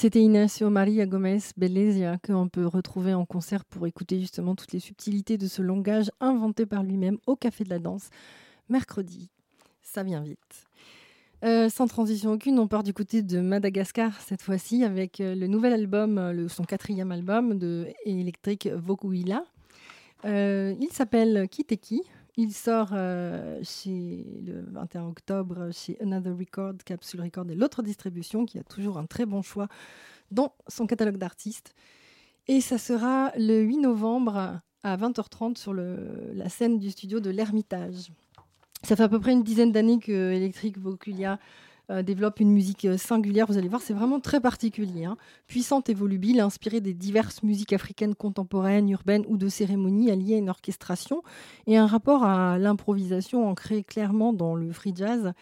C'était Ignacio Maria Gomez Bellezia qu'on peut retrouver en concert pour écouter justement toutes les subtilités de ce langage inventé par lui-même au Café de la Danse mercredi. Ça vient vite. Euh, sans transition aucune, on part du côté de Madagascar cette fois-ci avec euh, le nouvel album, euh, son quatrième album de Electric Vokuila. Il s'appelle Kiteki. Il sort euh, le 21 octobre chez Another Record, Capsule Record et l'autre distribution qui a toujours un très bon choix dans son catalogue d'artistes. Et ça sera le 8 novembre à 20h30 sur la scène du studio de l'Ermitage. Ça fait à peu près une dizaine d'années que Electric Voculia euh, développe une musique euh, singulière. Vous allez voir, c'est vraiment très particulier. hein. Puissante et volubile, inspirée des diverses musiques africaines contemporaines, urbaines ou de cérémonies, alliée à une orchestration et un rapport à l'improvisation ancré clairement dans le free jazz,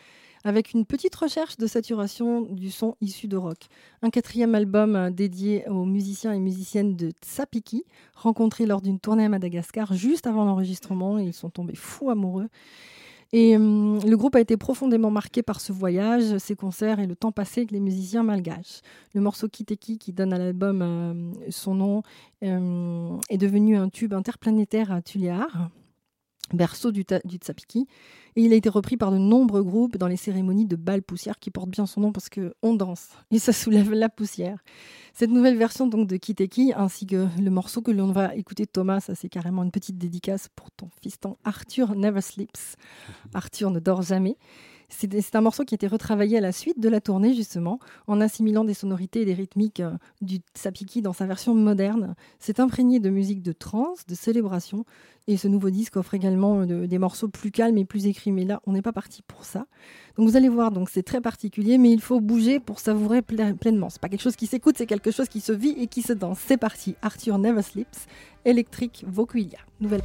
avec une petite recherche de saturation du son issu de rock. Un quatrième album euh, dédié aux musiciens et musiciennes de Tsapiki, rencontrés lors d'une tournée à Madagascar juste avant l'enregistrement, ils sont tombés fous amoureux. Et hum, le groupe a été profondément marqué par ce voyage, ces concerts et le temps passé avec les musiciens malgaches. Le morceau Kiteki, qui donne à l'album euh, son nom, euh, est devenu un tube interplanétaire à Tuliar, berceau du, du Tsapiki. Et il a été repris par de nombreux groupes dans les cérémonies de bal poussière qui portent bien son nom parce qu'on danse et ça soulève la poussière. Cette nouvelle version donc de Kiteki ainsi que le morceau que l'on va écouter Thomas, ça c'est carrément une petite dédicace pour ton fiston Arthur Never Sleeps. Arthur ne dort jamais. C'est un morceau qui a été retravaillé à la suite de la tournée, justement, en assimilant des sonorités et des rythmiques euh, du Tsapiki dans sa version moderne. C'est imprégné de musique de trance, de célébration, et ce nouveau disque offre également euh, de- des morceaux plus calmes et plus écrits. Mais là, on n'est pas parti pour ça. Donc vous allez voir, donc c'est très particulier, mais il faut bouger pour savourer ple- pleinement. C'est pas quelque chose qui s'écoute, c'est quelque chose qui se vit et qui se danse. C'est parti. Arthur Never Sleeps, Electric Vokuilia. Nouvelle.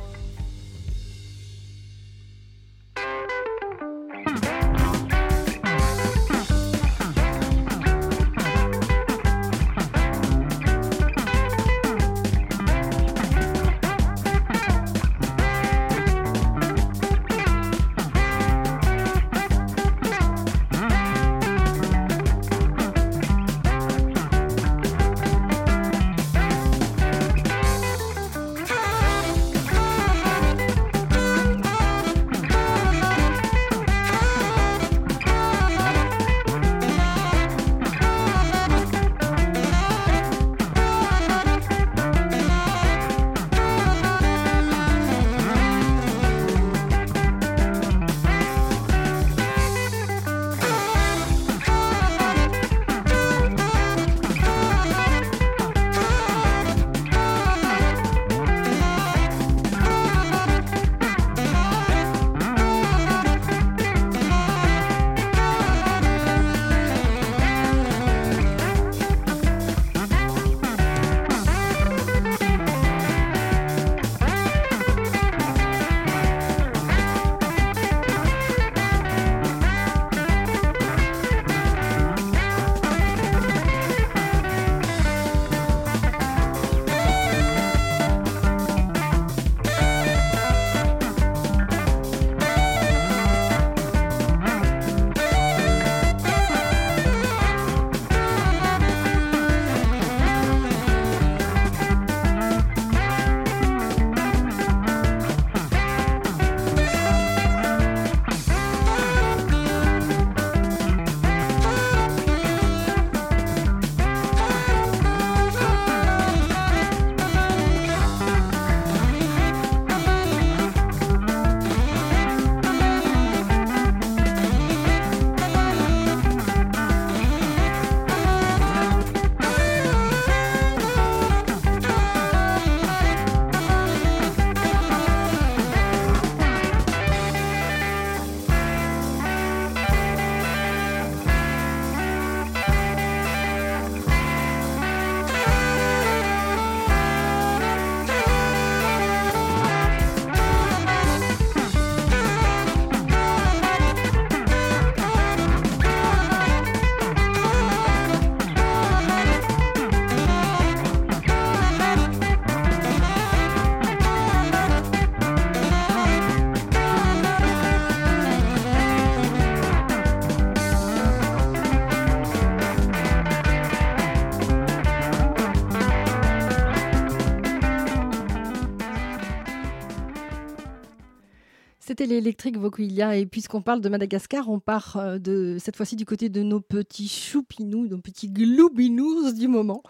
C'était l'électrique Vokuilia. Et puisqu'on parle de Madagascar, on part euh, de, cette fois-ci du côté de nos petits choupinous, nos petits gloubinous du moment.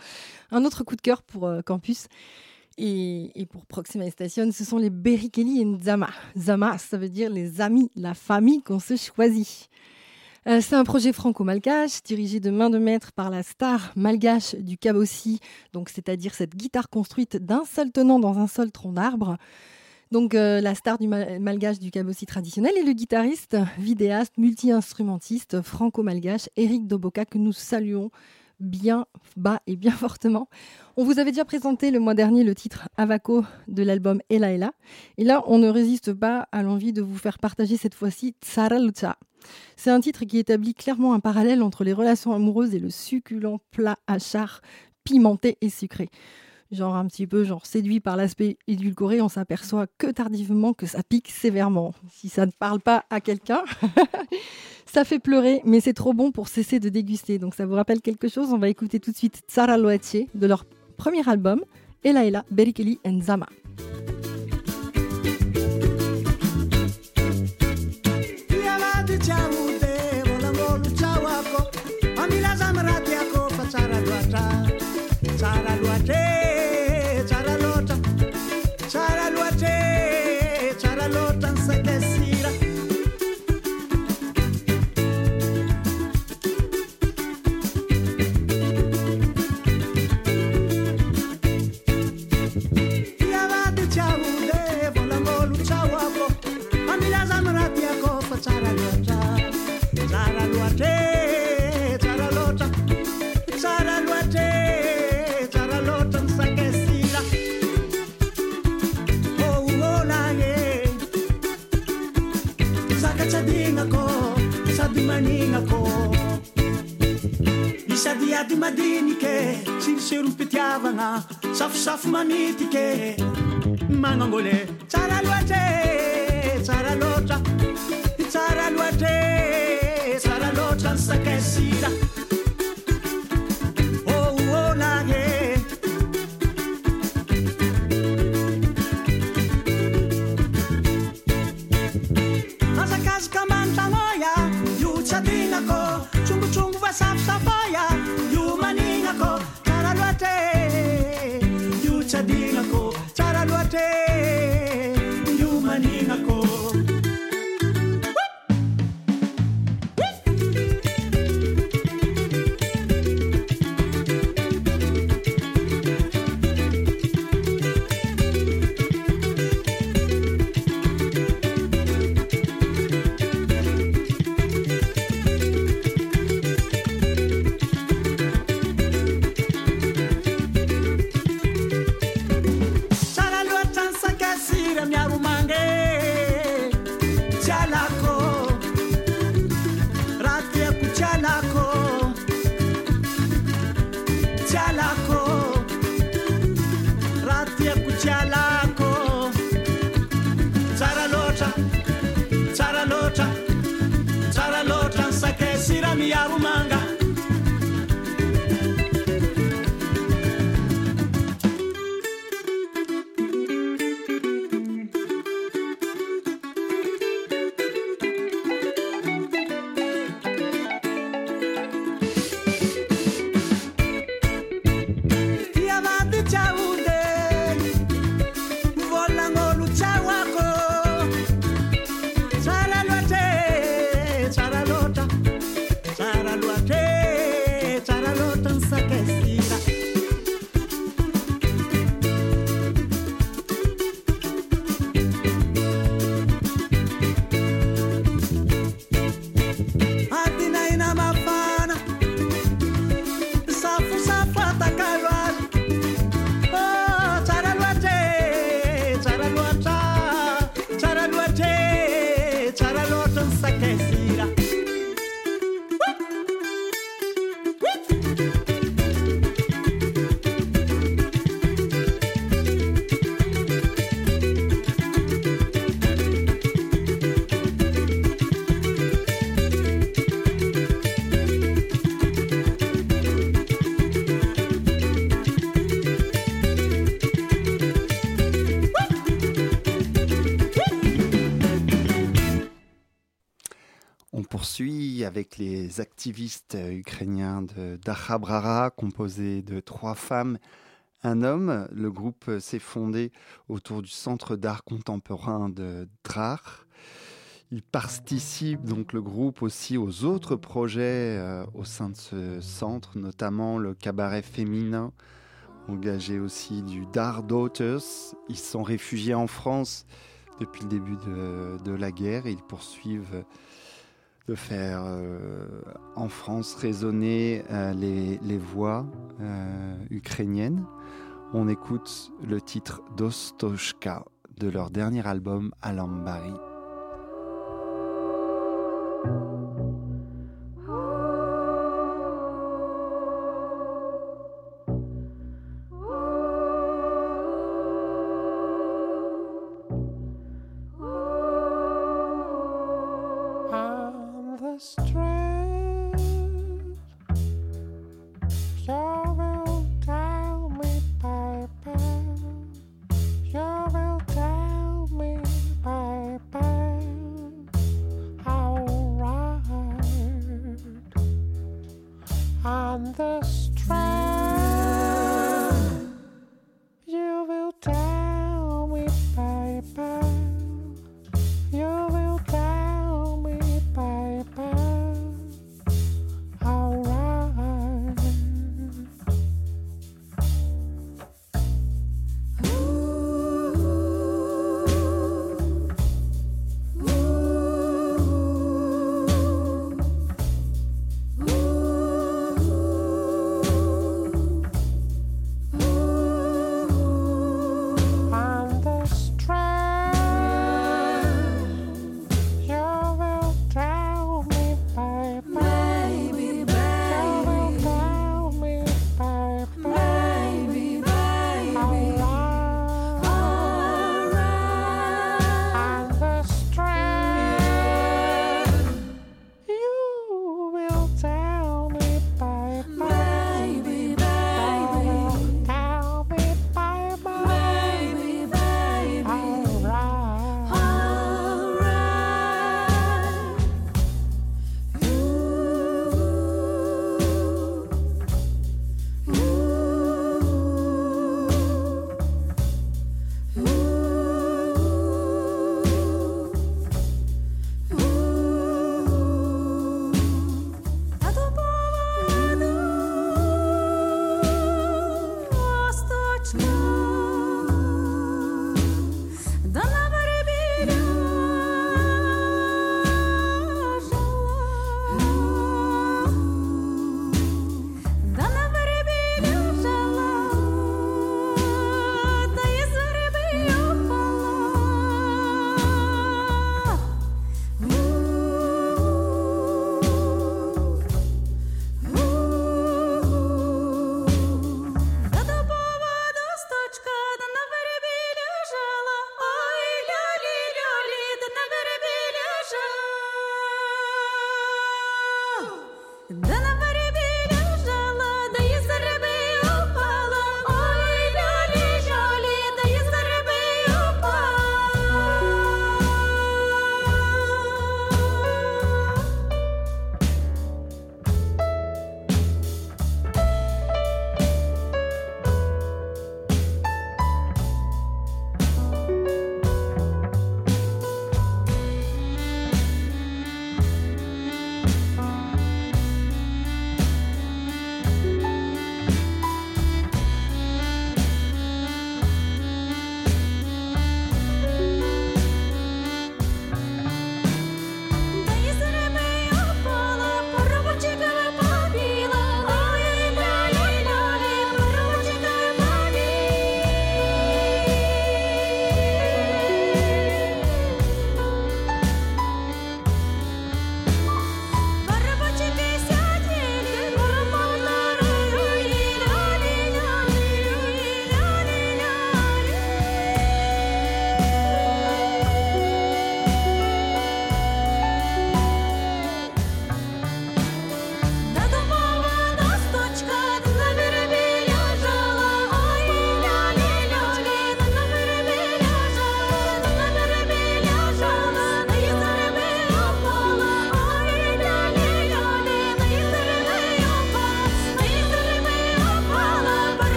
Un autre coup de cœur pour euh, Campus. Et, pour Proxima Station, ce sont les Berikeli et Nzama. Zama, ça veut dire les amis, la famille qu'on se choisit. Euh, c'est un projet franco-malgache dirigé de main de maître par la star malgache du cabossi, donc c'est-à-dire cette guitare construite d'un seul tenant dans un seul tronc d'arbre. Donc euh, la star du ma- malgache du cabossi traditionnel et le guitariste, vidéaste, multi-instrumentiste franco-malgache Eric Doboka que nous saluons bien bas et bien fortement. On vous avait déjà présenté le mois dernier le titre Avako de l'album Ella Ella. Et là, on ne résiste pas à l'envie de vous faire partager cette fois-ci Tsara Lucha. C'est un titre qui établit clairement un parallèle entre les relations amoureuses et le succulent plat à char pimenté et sucré. Genre un petit peu genre séduit par l'aspect édulcoré, on s'aperçoit que tardivement que ça pique sévèrement. Si ça ne parle pas à quelqu'un, ça fait pleurer, mais c'est trop bon pour cesser de déguster. Donc ça vous rappelle quelque chose? On va écouter tout de suite Tsara Loache de leur premier album, Ella Ella, Berikeli chaude, volangolu galing ako Isadiady madinike Sirosirommpitiavagna Safosafo mamitike Magnangole tsara loatre tsara loatra tsara loatre tsara loatra ny sakasira avec les activistes ukrainiens de Dachabrara, composé de trois femmes, un homme. Le groupe s'est fondé autour du Centre d'art contemporain de Drach. Il participe donc le groupe aussi aux autres projets euh, au sein de ce centre, notamment le cabaret féminin, engagé aussi du Dar Daughters. Ils sont réfugiés en France depuis le début de, la guerre ils poursuivent de faire euh, en France résonner euh, les, voix euh, ukrainiennes. On écoute le titre Dostoshka de leur dernier album Alambari.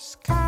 sky.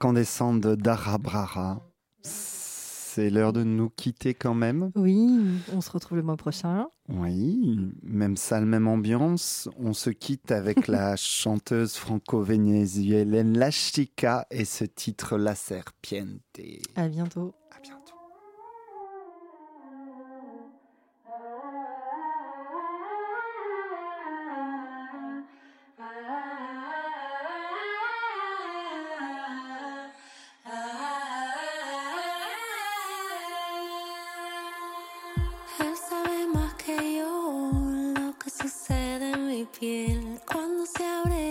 incandescente de d'Arabrara. C'est l'heure de nous quitter quand même. Oui, on se retrouve le mois prochain. Oui, même salle, même ambiance. On se quitte avec la chanteuse franco-vénézuélienne La Chica et ce titre La Serpiente. À bientôt. cuando se abre.